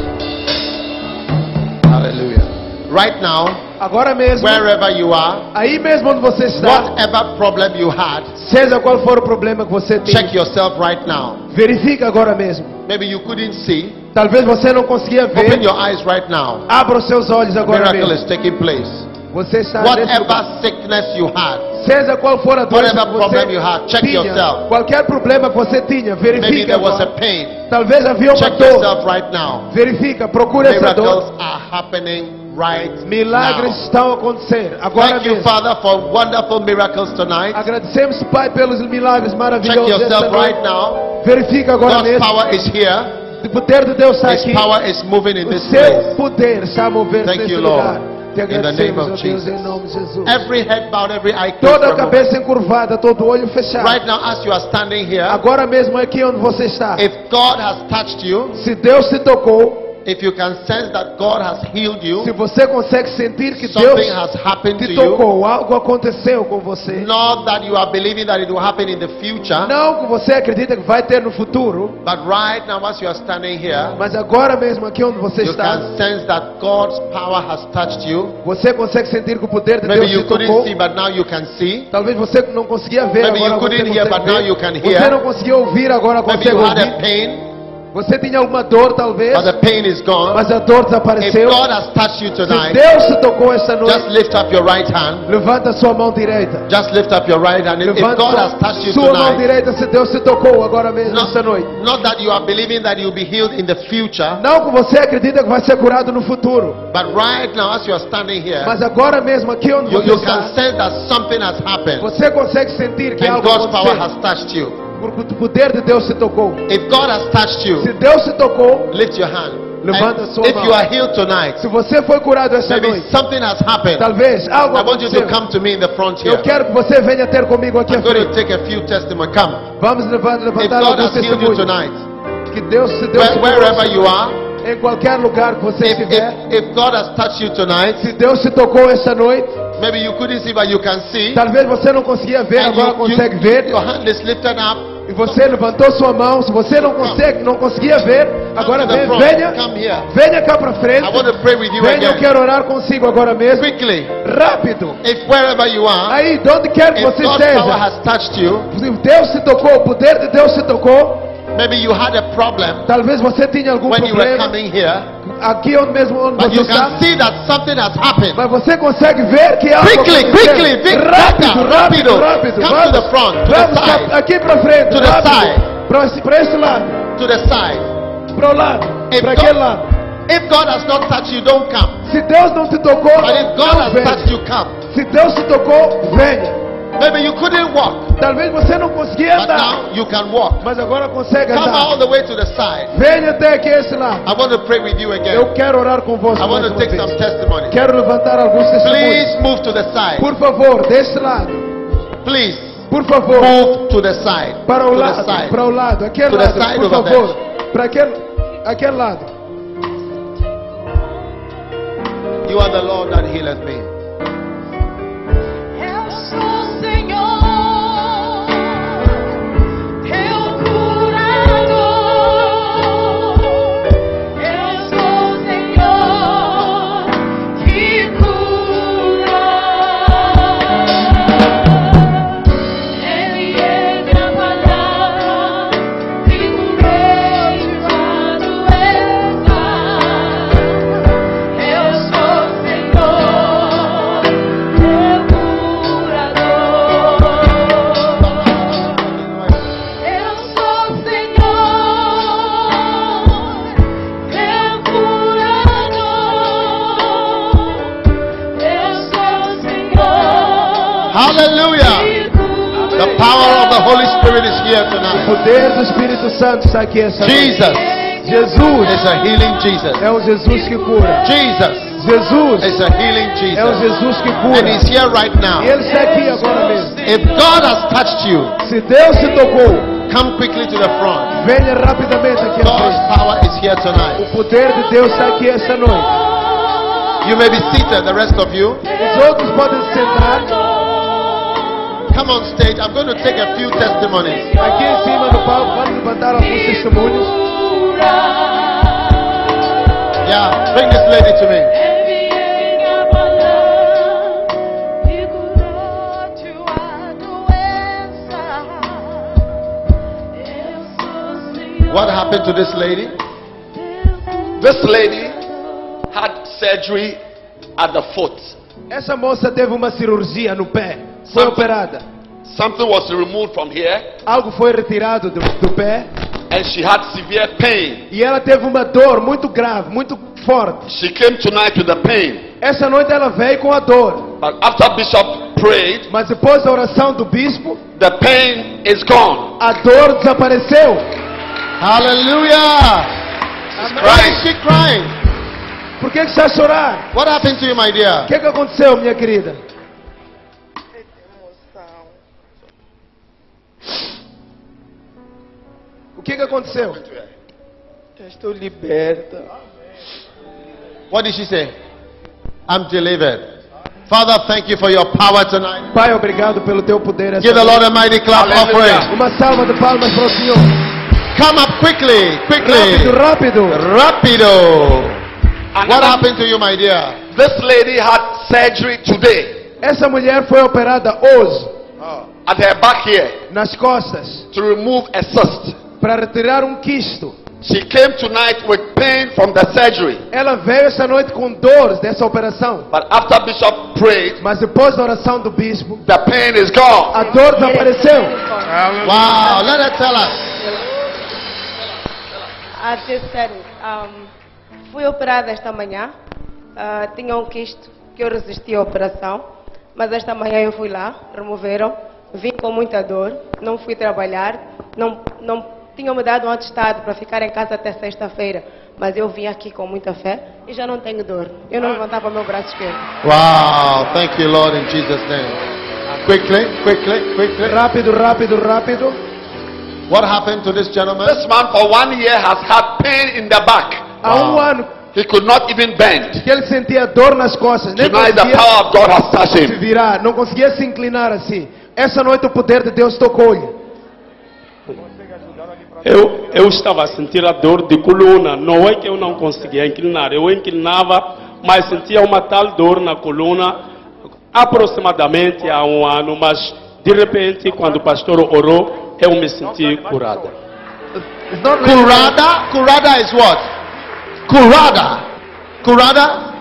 Hallelujah. Right now, Agora mesmo, wherever you are, aí mesmo onde você está, whatever problem you had, seja qual for o problema que você tem, check yourself right now. verifica agora mesmo. Maybe you couldn't see. Talvez você não conseguia Open ver. your eyes right now. Abra os seus olhos agora Miracle mesmo. is taking place. Você está. Whatever sickness you had, Seja qual for a doença Whatever que problem you você had, check tinha, yourself. qualquer problema que você tinha, maybe verifica there was a pain. Talvez havia uma Check dor. yourself right now. Verifica, procura essa Miracles dor. are happening right Milagres now. estão a acontecer agora Thank you, mesmo. Father, for wonderful miracles tonight. Agradecemos, Pai, pelos milagres Check maravilhosos desta yourself right now. Verifica agora God's mesmo. power is here. O poder de Deus está His aqui. power is moving in O this seu place. poder está a mover-se Thank neste you, lugar. Lord. Te In the name agradecemos, of Deus, Jesus. em nome de Jesus. Every head bowed, every eye Toda a closed. for a cabeça encurvada, todo olho fechado. Right now, as you are standing here, Agora mesmo aqui onde você está. if God has touched you, Se Deus te tocou, if you can sense that God has healed se you, você consegue sentir que Deus something has happened to te you. tocou, algo aconteceu com você. Not that you are believing that it will happen in the future, Não que você acredita que vai ter no futuro, but right now, as you are standing here, mas agora mesmo aqui onde você you está, can sense that God's power has touched you. você consegue sentir que o poder de Maybe Deus you te tocou. couldn't see, but now you can see. Talvez você não conseguia ver, Maybe you agora você couldn't hear, but now you can Você hear. não conseguia ouvir, agora Maybe consegue you ouvir. Você tinha alguma dor, talvez, but the pain is gone. mas a dor If desapareceu. God has touched you Se tonight, Deus te tocou esta just noite, lift up your right hand. levanta sua mão direita. Just lift up your right hand. If if Levanta God has touched you sua mão tonight, direita se Deus te tocou agora mesmo esta noite. not, not that you are believing that you'll be healed in the future, Não que você acredita que vai ser curado no futuro, but right now, as you are standing here, mas agora mesmo aqui onde you, você you can está, sense that something has happened, você consegue sentir que and algo God's power aconteceu. has touched you. O poder de Deus te tocou. If God has touched Se you, Deus te tocou, lift your hand. Levanta And sua if mão. you are healed tonight, se você foi curado esta maybe noite, something has happened. talvez algo I want you to aconteceu. come to me in the front here. Eu quero que você venha ter comigo aqui I'm going to take a few testimonies. Come. Vamos levar- If levantar God has healed you tonight, Que Deus, se Deus where- wherever you are, em qualquer lugar que você if, estiver, if, if God has touched you tonight, se Deus te tocou esta noite, maybe you couldn't see, but you can see. talvez você não conseguia ver, And agora you- you- consegue ver. your hand is lifted up. E você levantou sua mão. Se você não consegue, não conseguia ver, agora vem, venha, venha cá para frente. I want to pray with you Venha, eu quero orar consigo agora mesmo. Quickly. Rápido. If wherever you are, Aí, de onde quer que if você esteja, has touched you, se Deus te tocou, o poder de Deus te tocou. Maybe you had a problem Talvez você tinha algum when you were coming here, aqui onde mesmo onde but você you está. can see that something has happened. Mas você consegue ver que algo Quickly, aconteceu. quickly, quick, rápido, rápido, rápido, rápido. rápido. Come to the front, to the side. aqui para frente, To the side. Para esse, para esse lado, To the side. para o lado, If para God- aquele lado. If God has not touched you, don't come. Se Deus não te tocou, But if God não has venha. touched you, come. Se Deus te tocou, venha. Maybe you couldn't walk, Talvez você não conseguia but andar, now you can walk. mas agora consegue Come andar. all the way to the side. Venha até aqui esse lado. I want to pray with you again. Eu quero orar com você I want to take some testimonies. Quero levantar alguns testemunhos. Please move to the side. Por favor, desse lado. Please Por favor, move to the side. para o to lado, side. para o lado, aquele To the lado, side por favor. Para aquele, aquele lado. You are the Lord that healeth me. Hallelujah. The power of the Holy Spirit is here O tonight. poder do Espírito Santo está aqui essa noite. Jesus Jesus is a healing Jesus. é um Jesus que cura. Jesus Jesus is a healing é um Jesus. Jesus que And cura. he's here right now. E Ele está aqui agora mesmo. If God has touched you, Se Deus te tocou, come quickly to the front. venha rapidamente aqui God's power is here tonight. O poder de Deus está aqui esta noite. You may be seated, the rest of you. Os outros podem se sentar Come on stage. I'm going to take a few testimonies. aqui em cima do palco. Vamos levantar alguns testemunhos. Yeah, bring this lady to me. Enviei a palavra curou tua doença. Eu sou Senhor. What happened to this lady? This lady had surgery at the foot. Essa moça teve uma cirurgia no pé. Foi Something- operada. Something was removed from here, Algo foi retirado do, do pé. and she had severe pain. E ela teve uma dor muito grave, muito forte. She came tonight with the pain, Essa noite ela veio com a dor. but after Bishop prayed, Mas depois da oração do bispo, the pain is gone. a dor desapareceu. Hallelujah. Why is she crying? Por que, está chorando? What happened to you, my O dear? que, que aconteceu, minha querida? O que, que aconteceu? Eu estou liberta. What did she say? I'm delivered. Father, thank you for your power tonight. Pai, obrigado pelo teu poder. essa Give the. Lord a mighty clap offering. Uma salva de palmas para o Senhor. Come up quickly, Rápido, quickly. rápido. Rapido. What happened to you, my dear? This lady had surgery today Essa mulher foi operada hoje, at her back here nas costas, to remove a cyst. para retirar um quisto. She came tonight with pain from the surgery, Ela veio essa noite com dores dessa operação. but after Bishop prayed, Mas depois da oração do bispo, the pain is gone. a dor desapareceu. Wow, let her tell us. I just said it. Um, fui operada esta manhã. Ah, tinha um quisto que eu resisti à operação. Mas esta manhã eu fui lá, removeram. Vim com muita dor. Não fui trabalhar. Não, não tinham me dado um atestado para ficar em casa até sexta-feira. Mas eu vim aqui com muita fé e já não tenho dor. Eu não levantava meu braço esquerdo. Wow, thank you, Lord, in Jesus' name. Quickly, quickly, quickly. Rápido, rápido, rápido. What happened to this gentleman? This man for one year has had pain in the back. Há um ano He could not even bend. que ele sentia dor nas costas, nem Tonight the conseguia power of God has touched se him. virar, não conseguia se inclinar assim. Essa noite o poder de Deus tocou-lhe. Eu, eu estava a sentir a dor de coluna. Não é que eu não conseguia inclinar. Eu inclinava, mas sentia uma tal dor na coluna aproximadamente há um ano. Mas de repente, quando o pastor orou, eu me senti curada. Kurada? Kurada is what? Kurada. Kurada?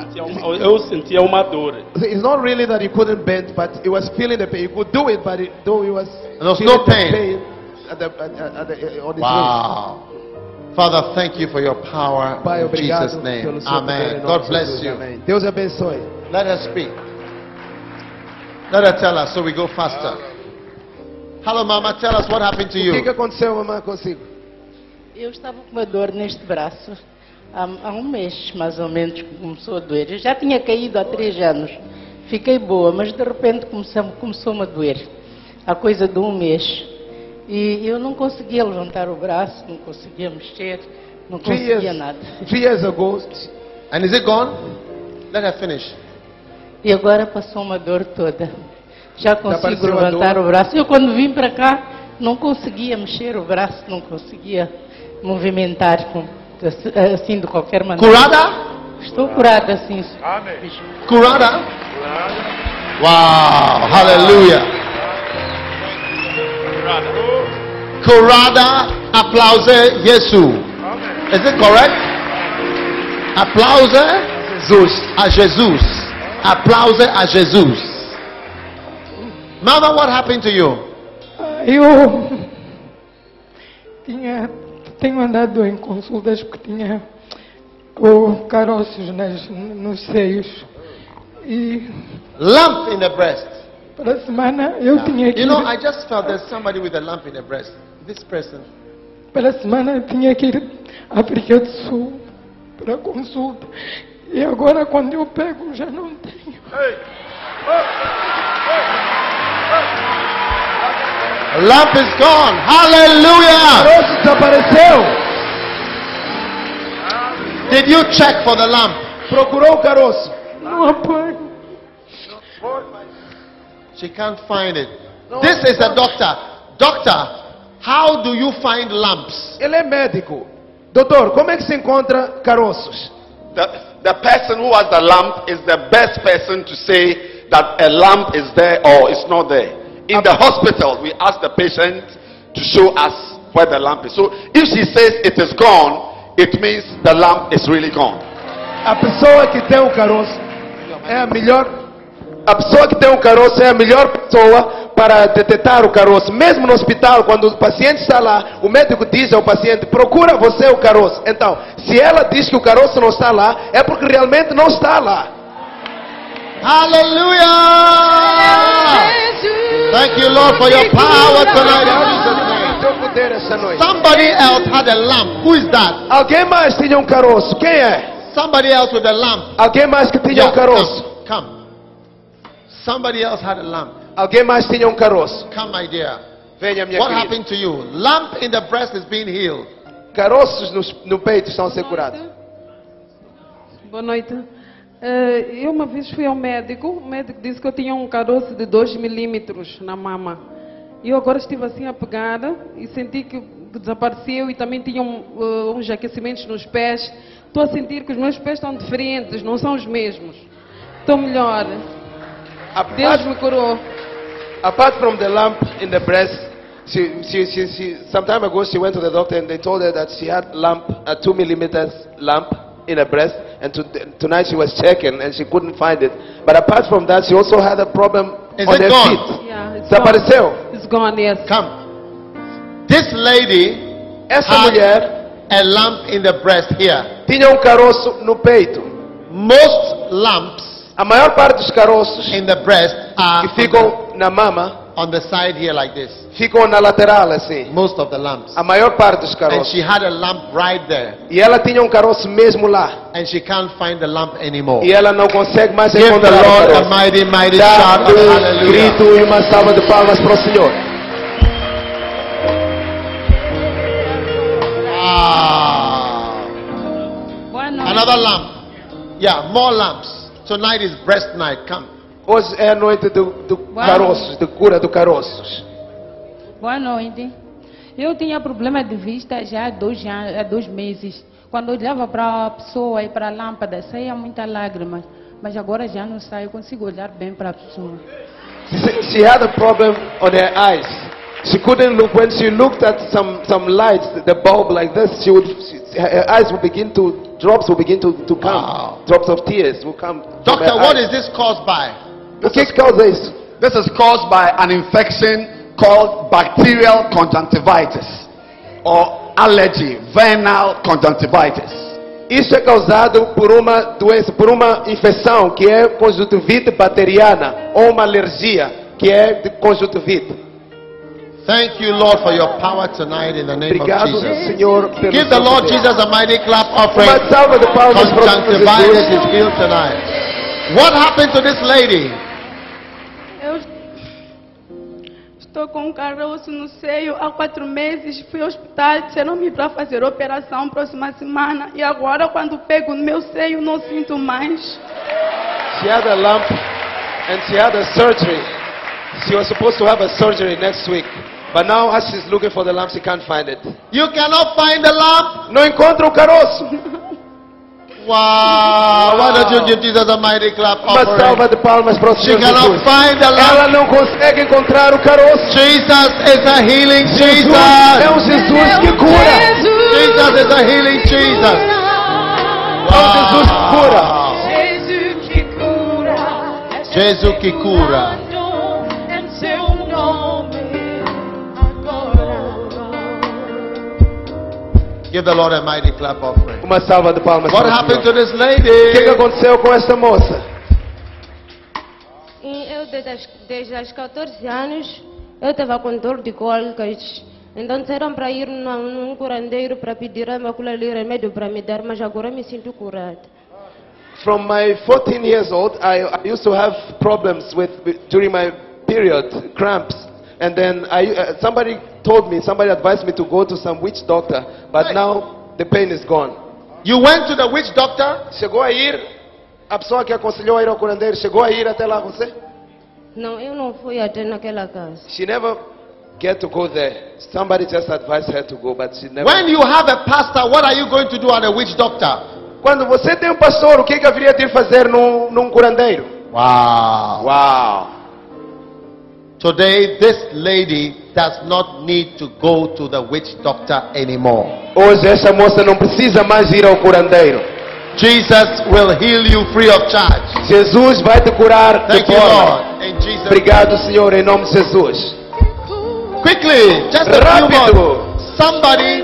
Sentia uma, eu sentia uma dor. It's not really that he couldn't bend, but he was feeling the pain. He could do it, but it, though he was There was feeling no the pain. at the, at, at the, on his Wow. Father, thank you for your power waist. Pai, in obrigado Jesus' name. Amen. God bless Jesus. you. Amém. Deus abençoe. Let her speak. Let her tell us so we go faster. Hello, Mama. Tell us what happened to O que, you. aconteceu, mamãe, consigo? Eu estava com uma dor neste braço há, há um mês, mais ou menos, que começou a doer. Eu já tinha caído há três anos. Fiquei boa, mas de repente começou- começou-me a doer. Há coisa de um mês. E eu não conseguia levantar o braço, não conseguia mexer, não Three conseguia years, nada. three years ago, And is it gone? Let her finish. E agora passou uma dor toda. Já consigo levantar o braço. Eu quando vim para cá não conseguia mexer o braço, não conseguia movimentar assim de qualquer maneira. Kurada? Estou curada assim. Kurada? Wow. Hallelujah. Kurada applause Yesu. Is it correct? Applause a Jesus. Applause a Jesus. Mama, what happened to you? Eu tinha, tenho andado em consultas porque tinha ou caroços nas, nos seios. E Lump in the breast. para a semana eu tinha que You ir, know, I just felt there's somebody with a lump in the breast. This person. para a semana eu tinha que ir à África do Sul para consulta. E agora quando eu pego já não tenho. Lump is gone. Hallelujah. Did you check for the lamp? Procurou o caroço. Não apanho. She can't find it. This is a doctor. Doctor, how do you find lamps? Ele é médico. Doutor, como é que se encontra caroços? The, the person who has the lamp is the best person to say that a lamp is there or it's not there. In the hospital, we ask the patient to show us where the lump is. So if she says it is gone, it means the lump is really gone. A pessoa que tem o caroço é a melhor. A pessoa que tem o caroço é a melhor pessoa para detectar o caroço. Mesmo no hospital, quando o paciente está lá, o médico diz ao paciente: procura você o caroço. Então, se ela diz que o caroço não está lá, é porque realmente não está lá. Hallelujah. Thank you, Lord, for your power tonight in Jesus' name. Teu poder esta noite. Somebody else had a lump. Who is that? Alguém mais tinha um caroço? Quem é? Somebody else with a lump. Alguém mais que tinha um caroço? come, come. Somebody else had a lump. Alguém mais tinha um caroço? Come, my dear. Venha, minha What querida. happened to you? Lump in the breast is being healed. Caroços no, no peito estão a ser curados. Boa noite. Eh, eu uma vez fui ao médico, o médico disse que eu tinha um caroço de 2 milímetros na mama. E eu agora estive assim a pegar e senti que desapareceu e também tinha um, eh, uns aquecimentos nos pés. Estou a sentir que os meus pés estão diferentes, não são os mesmos. Estou melhor. Deus Apart, me curou. apart from the lump in the breast, she, she, she, she, some time ago she went to the doctor and they told her that she had lump, a two millimeters lump in her breast, and to, tonight she was checking and she couldn't find it. But apart from that, she also had a problem Is on it her gone? feet. Yeah, it's Desapareceu. gone. It's gone, yes. Come. This lady Essa had mulher a lump in the breast here. tinha um caroço no peito. Most lumps A maior parte dos caroços in the breast are que ficam na mama on the side here like this. ficam na lateral assim. Most of the lumps. A maior parte dos And she had a lamp right there. E ela tinha um caroço mesmo lá. And she can't find the lamp anymore. E ela não consegue mais Give the encontrar o Lord a mighty, mighty Dá shout of um hallelujah. grito e uma salva de palmas para o Senhor. Wow. Another lamp. Yeah, more lamps. Tonight is breast night. Come. Hoje é a noite do, do caroços, de cura do caroços. Boa noite. Eu tinha problema de vista já há dois, anos, há dois meses. Quando eu olhava para a pessoa e para a lâmpada, saía muita lágrimas. Mas agora já não sai, eu consigo olhar bem para a pessoa. She, she had a problem on her eyes. She couldn't look. When she looked at some, some lights, the bulb like this, she would, she, her eyes would begin to, drops would begin to, to come. Wow. Drops of tears will come. Doctor, what eyes. is this caused by? O que que causa isso? This is caused by an infection called bacterial conjunctivitis or allergy, venal conjunctivitis. Isso é causado por uma doença, por uma infecção que é conjuntivite bacteriana ou uma alergia que é de conjuntivite. Thank you, Lord, for your power tonight in the name Obrigado, of Jesus. Senhor, pelo Give the Lord poder. Jesus a mighty clap offering. Uma salva de palmas para o Senhor Conjunctivitis Jesus. is healed tonight. What happened to this lady? Estou com um caroço no seio há quatro meses. Fui ao hospital, disseram-me para fazer operação próxima semana. E agora, quando pego no meu seio, não sinto mais. She had a lump and she had a surgery. She was supposed to have a surgery next week. But now as she's looking for the lump, she can't find it. You cannot find the lump? Não encontra o caroço. Wow. Why don't you give Jesus a mighty clap Uma salva de palmas para o She Senhor cannot Jesus. find the Ela não consegue encontrar o caroço. Jesus is a healing Jesus é um Jesus. Jesus que cura. Jesus is a healing Jesus. É um Jesus que cura. Jesus que cura. Jesus que cura. Give the Lord a mighty clap offering. Uma salva de palmas. What para o happened Senhor. to this O que, que lady? aconteceu com esta moça? E eu, desde, as- desde os 14 anos, eu estava com dor de cólicas. Então disseram para ir num, num curandeiro para pedir aquilo ali remédio para me dar, mas agora me sinto curada. From my 14 years old, I, I used to have problems with, with during my period, cramps. And then I, uh, somebody told me, somebody advised me to go to some witch doctor, but Right. now the pain is gone. You went to the witch doctor? Chegou a ir, a pessoa que aconselhou a ir ao curandeiro, chegou a ir até lá você? Não, eu não fui até naquela casa. She never get to go there. Somebody just advised her to go, but she never. When you have a pastor, what are you going to do at a witch doctor? Quando você tem um pastor, o que, que haveria de ir fazer num, num curandeiro? Wow. Uau! Today, this lady does not need to go to the witch doctor anymore. Hoje essa moça não precisa mais ir ao curandeiro. Jesus will heal you free of charge. Jesus vai te curar de Thank you, forma. Lord. In Jesus' Obrigado, Senhor, em nome de Jesus. Quickly, just a Rápido. more. Somebody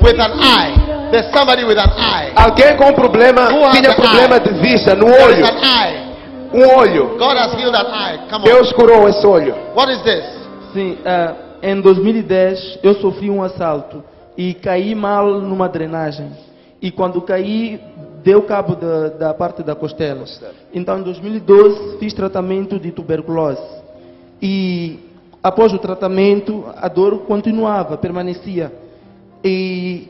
with an eye. There's somebody with an eye. Alguém com um problema, Who tinha problema eye? de vista no olho. Um olho. God has healed that eye. Come on. Deus curou esse olho. What is this? Sim, ah, em 2010 eu sofri um assalto e caí mal numa drenagem. E quando caí, deu cabo da, da parte da costela. Então, em 2012, fiz tratamento de tuberculose. E após o tratamento, a dor continuava, permanecia. E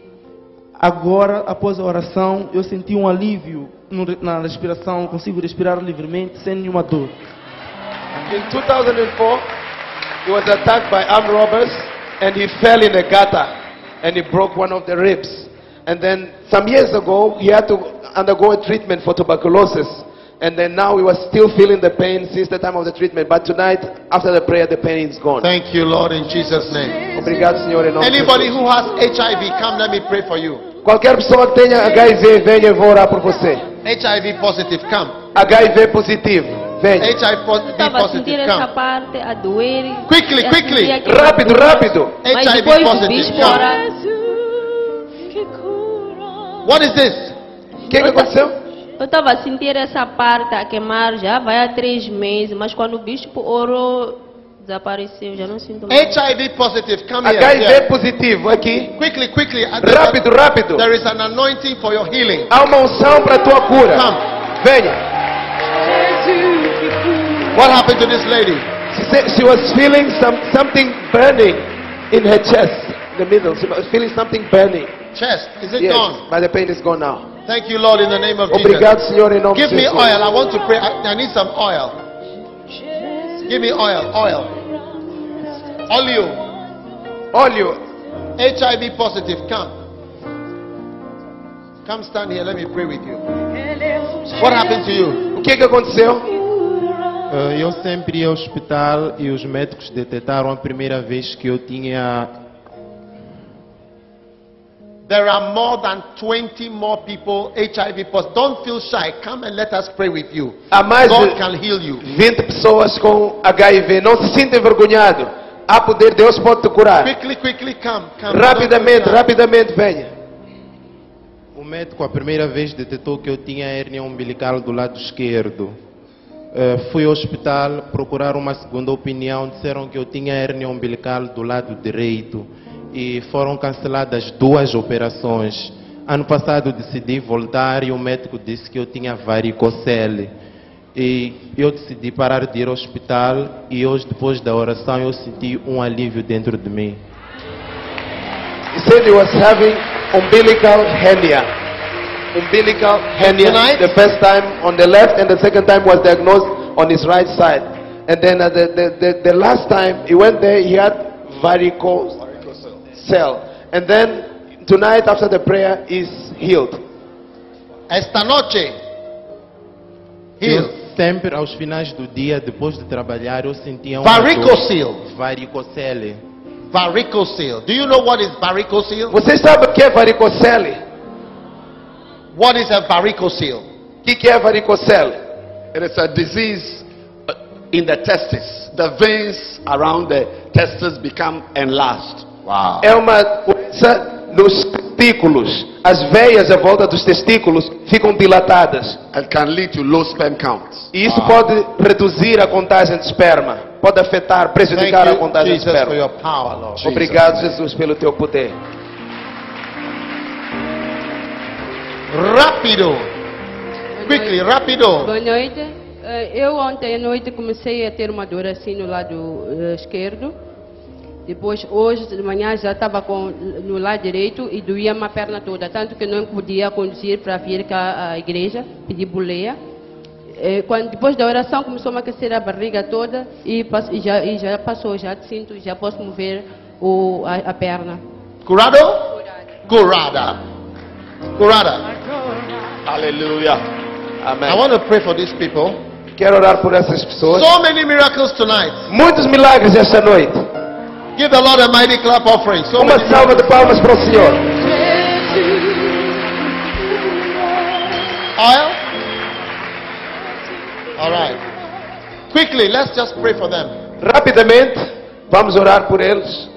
agora, após a oração, eu senti um alívio no- na respiração, consigo respirar livremente, sem nenhuma dor. In 2004, he was attacked by armed robbers and he fell in a gutter and he broke one of the ribs. And then some years ago, he had to undergo a treatment for tuberculosis. And then now he was still feeling the pain since the time of the treatment. But tonight, after the prayer, the pain is gone. Thank you, Lord, in Jesus' name. Obrigado, Senhor, em nome Anybody Jesus. who has HIV, come, let me pray for you. Qualquer pessoa que tenha HIV, venha, eu vou orar por você. HIV positive, come. HIV positivo, venha. HIV pos- B Estava a sentir positive, essa come. parte a doer. Quickly, quickly. Rápido, rápido. HIV positive, come. What is this? O que, que aconteceu? Eu estava a sentir essa parte a queimar já vai há três meses, mas quando o bispo orou, desapareceu, já não sinto mais. HIV positive, come here. HIV here. positivo, aqui. Quickly, quickly. Uh, there's Rápido, rápido. There is an anointing for your healing. Há uma unção para a tua cura. Come. Venha. What happened to this lady? She said she was feeling some, something burning in her chest, in the middle. She was feeling something burning. Chest. Is it Yes, gone? but the pain is gone now. Thank you, Lord, in the name of Obrigado, Jesus. Senhor, em nome Give me Jesus. oil. I want to pray. I, I need some oil. Give me oil. Oil. Oleo. Óleo. HIV positive. Come. Come stand here. Let me pray with you. What happened to you? O que, que aconteceu? Eh, Eu sempre ia ao hospital e os médicos detectaram a primeira vez que eu tinha. There are more than 20 more people HIV positive. Don't feel shy. Come and let us pray with you. Há mais God de can heal you. 20 pessoas com HIV. Não se sinta envergonhado. Há poder, Deus pode te curar. Quickly, quickly, come. come. Rapidamente, rapidamente, venha. O médico a primeira vez detectou que eu tinha hérnia umbilical do lado esquerdo. Eh, fui ao hospital procurar uma segunda opinião, disseram que eu tinha hérnia umbilical do lado direito e foram canceladas duas operações. Ano passado decidi voltar e o médico disse que eu tinha varicocele. E eu decidi parar de ir ao hospital e hoje depois da oração eu senti um alívio dentro de mim. He said he was having umbilical hernia. Umbilical hernia. Tonight? The first time on the left, and the second time was diagnosed on his right side. And then uh, the, the, the, the last time he went there, he had varicose cell. And then tonight, after the prayer, he's healed. Esta noche. Heal. Eu sempre aos finais do dia, depois de trabalhar, eu sentia uma Varicocele. dor- varicocele. Varicocele. Do you know what is varicocele? Você sabe o que é varicocele? What is a varicocele? O que, que é varicocele? It is a disease uh, in the testes. The veins around the testes become enlarged. Wow. É uma doença nos testículos, as veias à volta dos testículos ficam dilatadas. and can lead to low sperm counts. E isso pode reduzir a contagem de esperma, pode afetar, Thank prejudicar a contagem de Jesus, for esperma. your power, Lord. Obrigado, Jesus, pelo teu poder. Rapido. Quickly, rapido. Boa noite. Eh, Eu ontem à noite comecei a ter uma dor assim no lado eh, esquerdo. Depois, hoje de manhã, já estava com, no lado direito e doía uma perna toda. Tanto que não podia conduzir para vir cá à igreja, pedir boleia. Eh, Quando, depois da oração começou a aquecer a barriga toda e, e já, e já passou, já sinto, já posso mover o, a, a perna. Curado? Curada. Curada. Hallelujah. I want to pray for these people. Quero orar por essas pessoas. So many miracles tonight. Muitos milagres esta noite. Give the Lord a mighty clap offering. So Uma salva de palmas para o Senhor. Oil? All right. Quickly, let's just pray for them. Rapidamente, vamos orar por eles.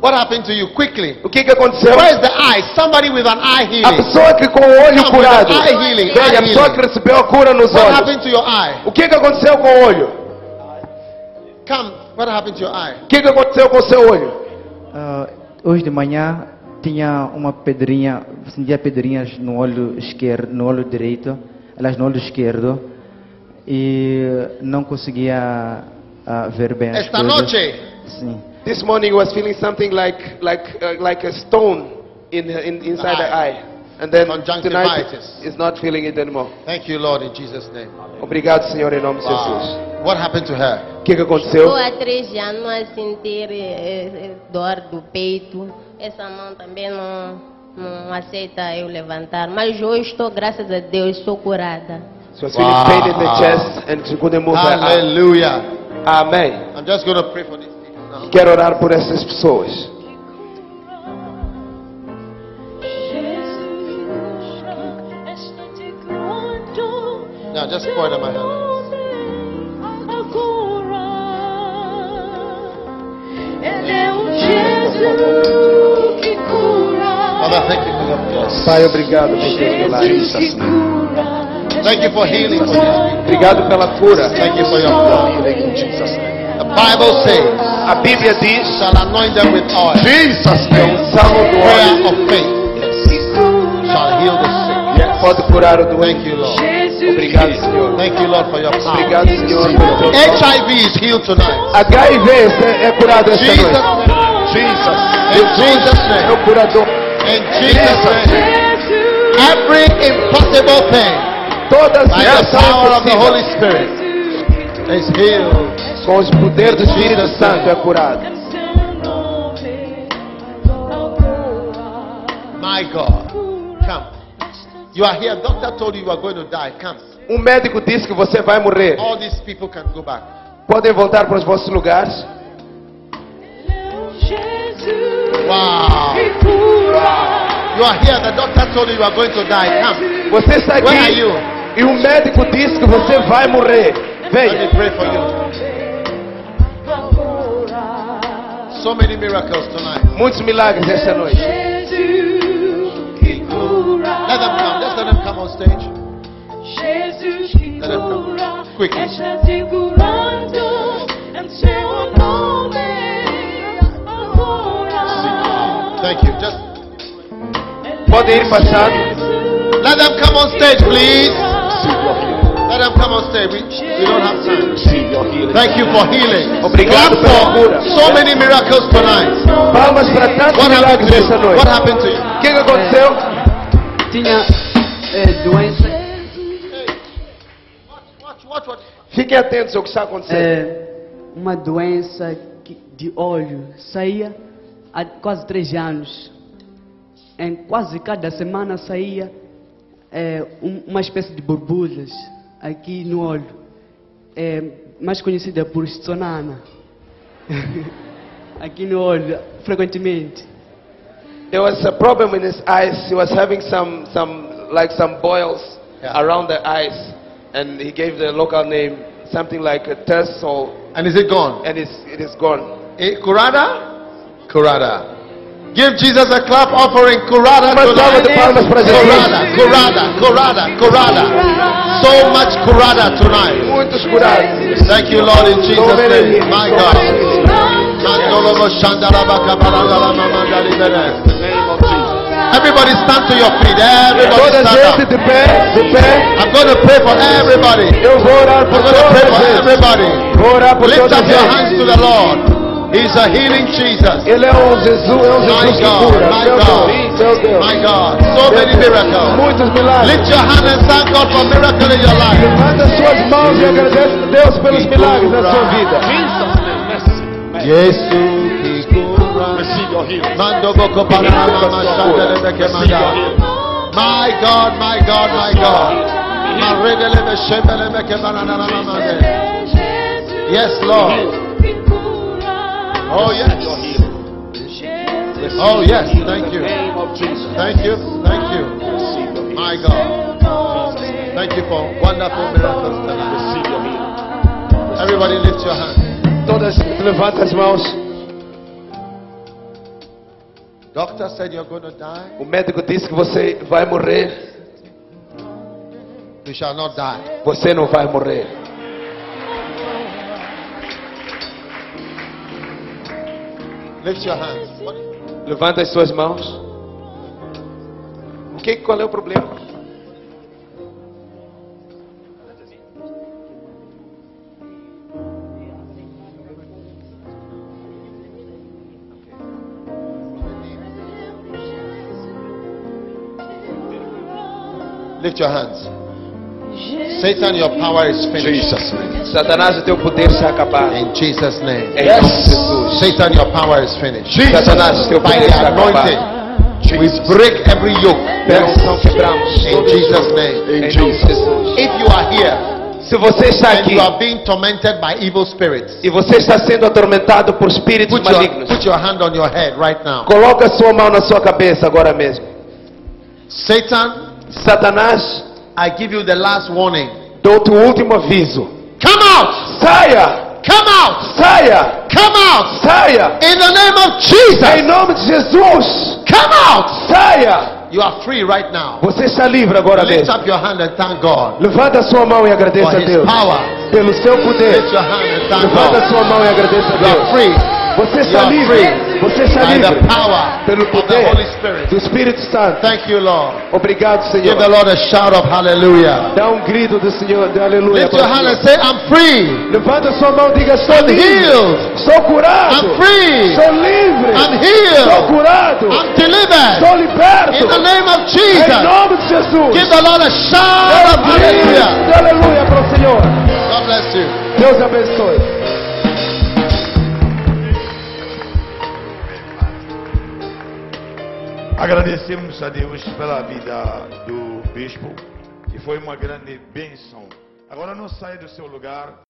What happened to you? Quickly. O que, que aconteceu? Where is the eye? Somebody with an eye A healing. pessoa que com o olho Come curado. eye healing. Veja, Eye a pessoa healing. que recebeu a cura nos What olhos. happened to your eye? O que, que aconteceu com o olho? Come. What happened to your eye? O que, que aconteceu com o seu olho? Ah, hoje de manhã tinha uma pedrinha, sentia pedrinhas no olho esquerdo, no olho direito, elas no olho esquerdo e não conseguia ah, ver bem as Esta coisas. noche. Sim. This morning was feeling something like like uh, like a stone in, in inside the eye. And then tonight he's not feeling it anymore. Thank you, Lord, in Jesus' name. Obrigado, Senhor, em nome de Jesus. Wow. What happened to her? O que, que aconteceu? Estou há três anos a sentir eh, dor do peito. Essa mão também não, não aceita eu levantar. Mas hoje estou, graças a Deus, estou curada. She was feeling pain in the chest and she couldn't move. Hallelujah. Amém. I'm just going to pray for these people now. Quero orar por essas pessoas. Now just pour it in my hand. Father, thank you for your blessing. Pai, obrigado por teus milagres. Thank you for healing. Obrigado pela cura. Thank you for your blood. The Bible says, A Bíblia diz, shall anoint them with oil. Jesus é do Prayer of faith shall heal the sick. Pode curar o doente. Thank you, Lord. Obrigado, Senhor. Thank you, Lord, for your power. Obrigado, Senhor, pelo teu poder. HIV is healed tonight. HIV é é curado esta Jesus, noite. Jesus, in Jesus' É name, o curador. in Jesus' name, every impossible thing Todas by the power of the Holy Spirit is healed. com os poderes do Espírito Santo é curado. My God, come. You are here. Doctor told you you are going to die. Come. Um médico disse que você vai morrer. All these people can go back. Podem voltar para os vossos lugares. Wow. You are here. The doctor told you you are going to die. Come. Você está Where are aqui you? e um médico disse que você vai morrer. Let Venha. me pray for you. So many miracles tonight. Muitos milagres esta noite. Let them come. Just let them come on stage. Let them come. Quickly. Thank you. Just Podem ir passando. let them come on stage, please. Let them come on stage. We, we don't have time. Thank you for healing. Obrigado Clap for cura. so many miracles tonight. Palmas para tantos What happened to you? What happened to you? O que, que aconteceu? Tinha eh, doença, Watch, watch, watch. Fiquem atentos ao que está acontecendo. eh, uma doença de olho. Saía há quase três anos. Em quase cada semana saía um- uma espécie de borbulhas aqui no olho. Eh, mais conhecida por sonana. aqui no olho, frequentemente. There was a problem in his eyes. He was having some, some like some boils around the eyes, and he gave the local name something like a tussle, And is it gone? and it's, it is gone. Eh, curada? Curada. Give Jesus a clap offering curada Uma salva de tonight. palmas para Jesus. Curada, curada, curada, curada. So much curada tonight. Muitos curados. Thank you, Lord, in Jesus' name. My God. Mandolo bo shandala baka barandala mamandali bere. Everybody stand to your feet. Everybody Toda stand gente up. de pé, de pé. I'm going to pray for everybody. Eu vou orar por I'm going to pray toda for gente. everybody. Vou orar por Lift toda up your gente. hands to the Lord. He's a healing Jesus. Ele é um Jesus, é um My Jesus que God, cura. my Meu God, Deus, meu Deus. my God. So many miracles. Muitos milagres. Lift your hand and thank God for miracle in your life. Levanta suas mãos e agradeça a Deus pelos milagres na sua vida. Jesus que cura. Mando boko para mama shandele beke manda. My God, my God, my God. Maredele be shembele beke banana mama de. Yes, Lord. Oh yes. Oh yes. Thank you. Thank you. Thank you. My God. Thank you for wonderful miracles tonight. Everybody lift your hands. Todas, levanta as mãos. Doctor said you're going to die. O médico disse que você vai morrer. You shall not die. Você não vai morrer. Lift your hands. Levanta as suas mãos. O que, qual é o problema? Lift your hands. Satan, your power is finished. Satanás, o teu poder se acabar. In Jesus' name. Em nome Jesus. Satan, your power is finished. Satanás, o teu By poder the se acabar. anointing, we break every yoke. Pela unção quebramos. In Jesus' name. Em Jesus. If you are here Se você está and aqui you are being tormented by evil spirits, e você está sendo atormentado por espíritos put your, malignos, put your hand on your head right now. coloca sua mão na sua cabeça agora mesmo. Satan, Satanás, I give you the last warning. dou-te o último aviso. Come out! Saia! Come out! Saia! Come out! Saia! In the name of Jesus! Em nome de Jesus! Come out! Saia! You are free right now. Você está livre agora Lift mesmo. up your hand and thank God Levanta a sua mão e agradeça a Deus power. pelo seu poder. Lift your hand and thank Levanta God. sua mão e agradeça a You are Deus. free Você está livre. Você está by the livre power pelo of the poder Holy Spirit. do Espírito Santo. Thank you, Lord. Obrigado, Give Senhor. the Lord a shout of hallelujah. Dá um grito do Senhor, de aleluia. Lift your hand and say, I'm free. Levanta sua mão e diga: Sou I'm livre. healed. Sou curado. I'm free. Sou livre. I'm Sou healed. curado. I'm delivered. Sou liberto. In the name of Em Jesus. nome de Jesus. Give the Lord a shout Dê of hallelujah. aleluia para o Senhor. God bless you. Deus abençoe. Agradecemos a Deus pela vida do bispo, que foi uma grande bênção. Agora não saia do seu lugar.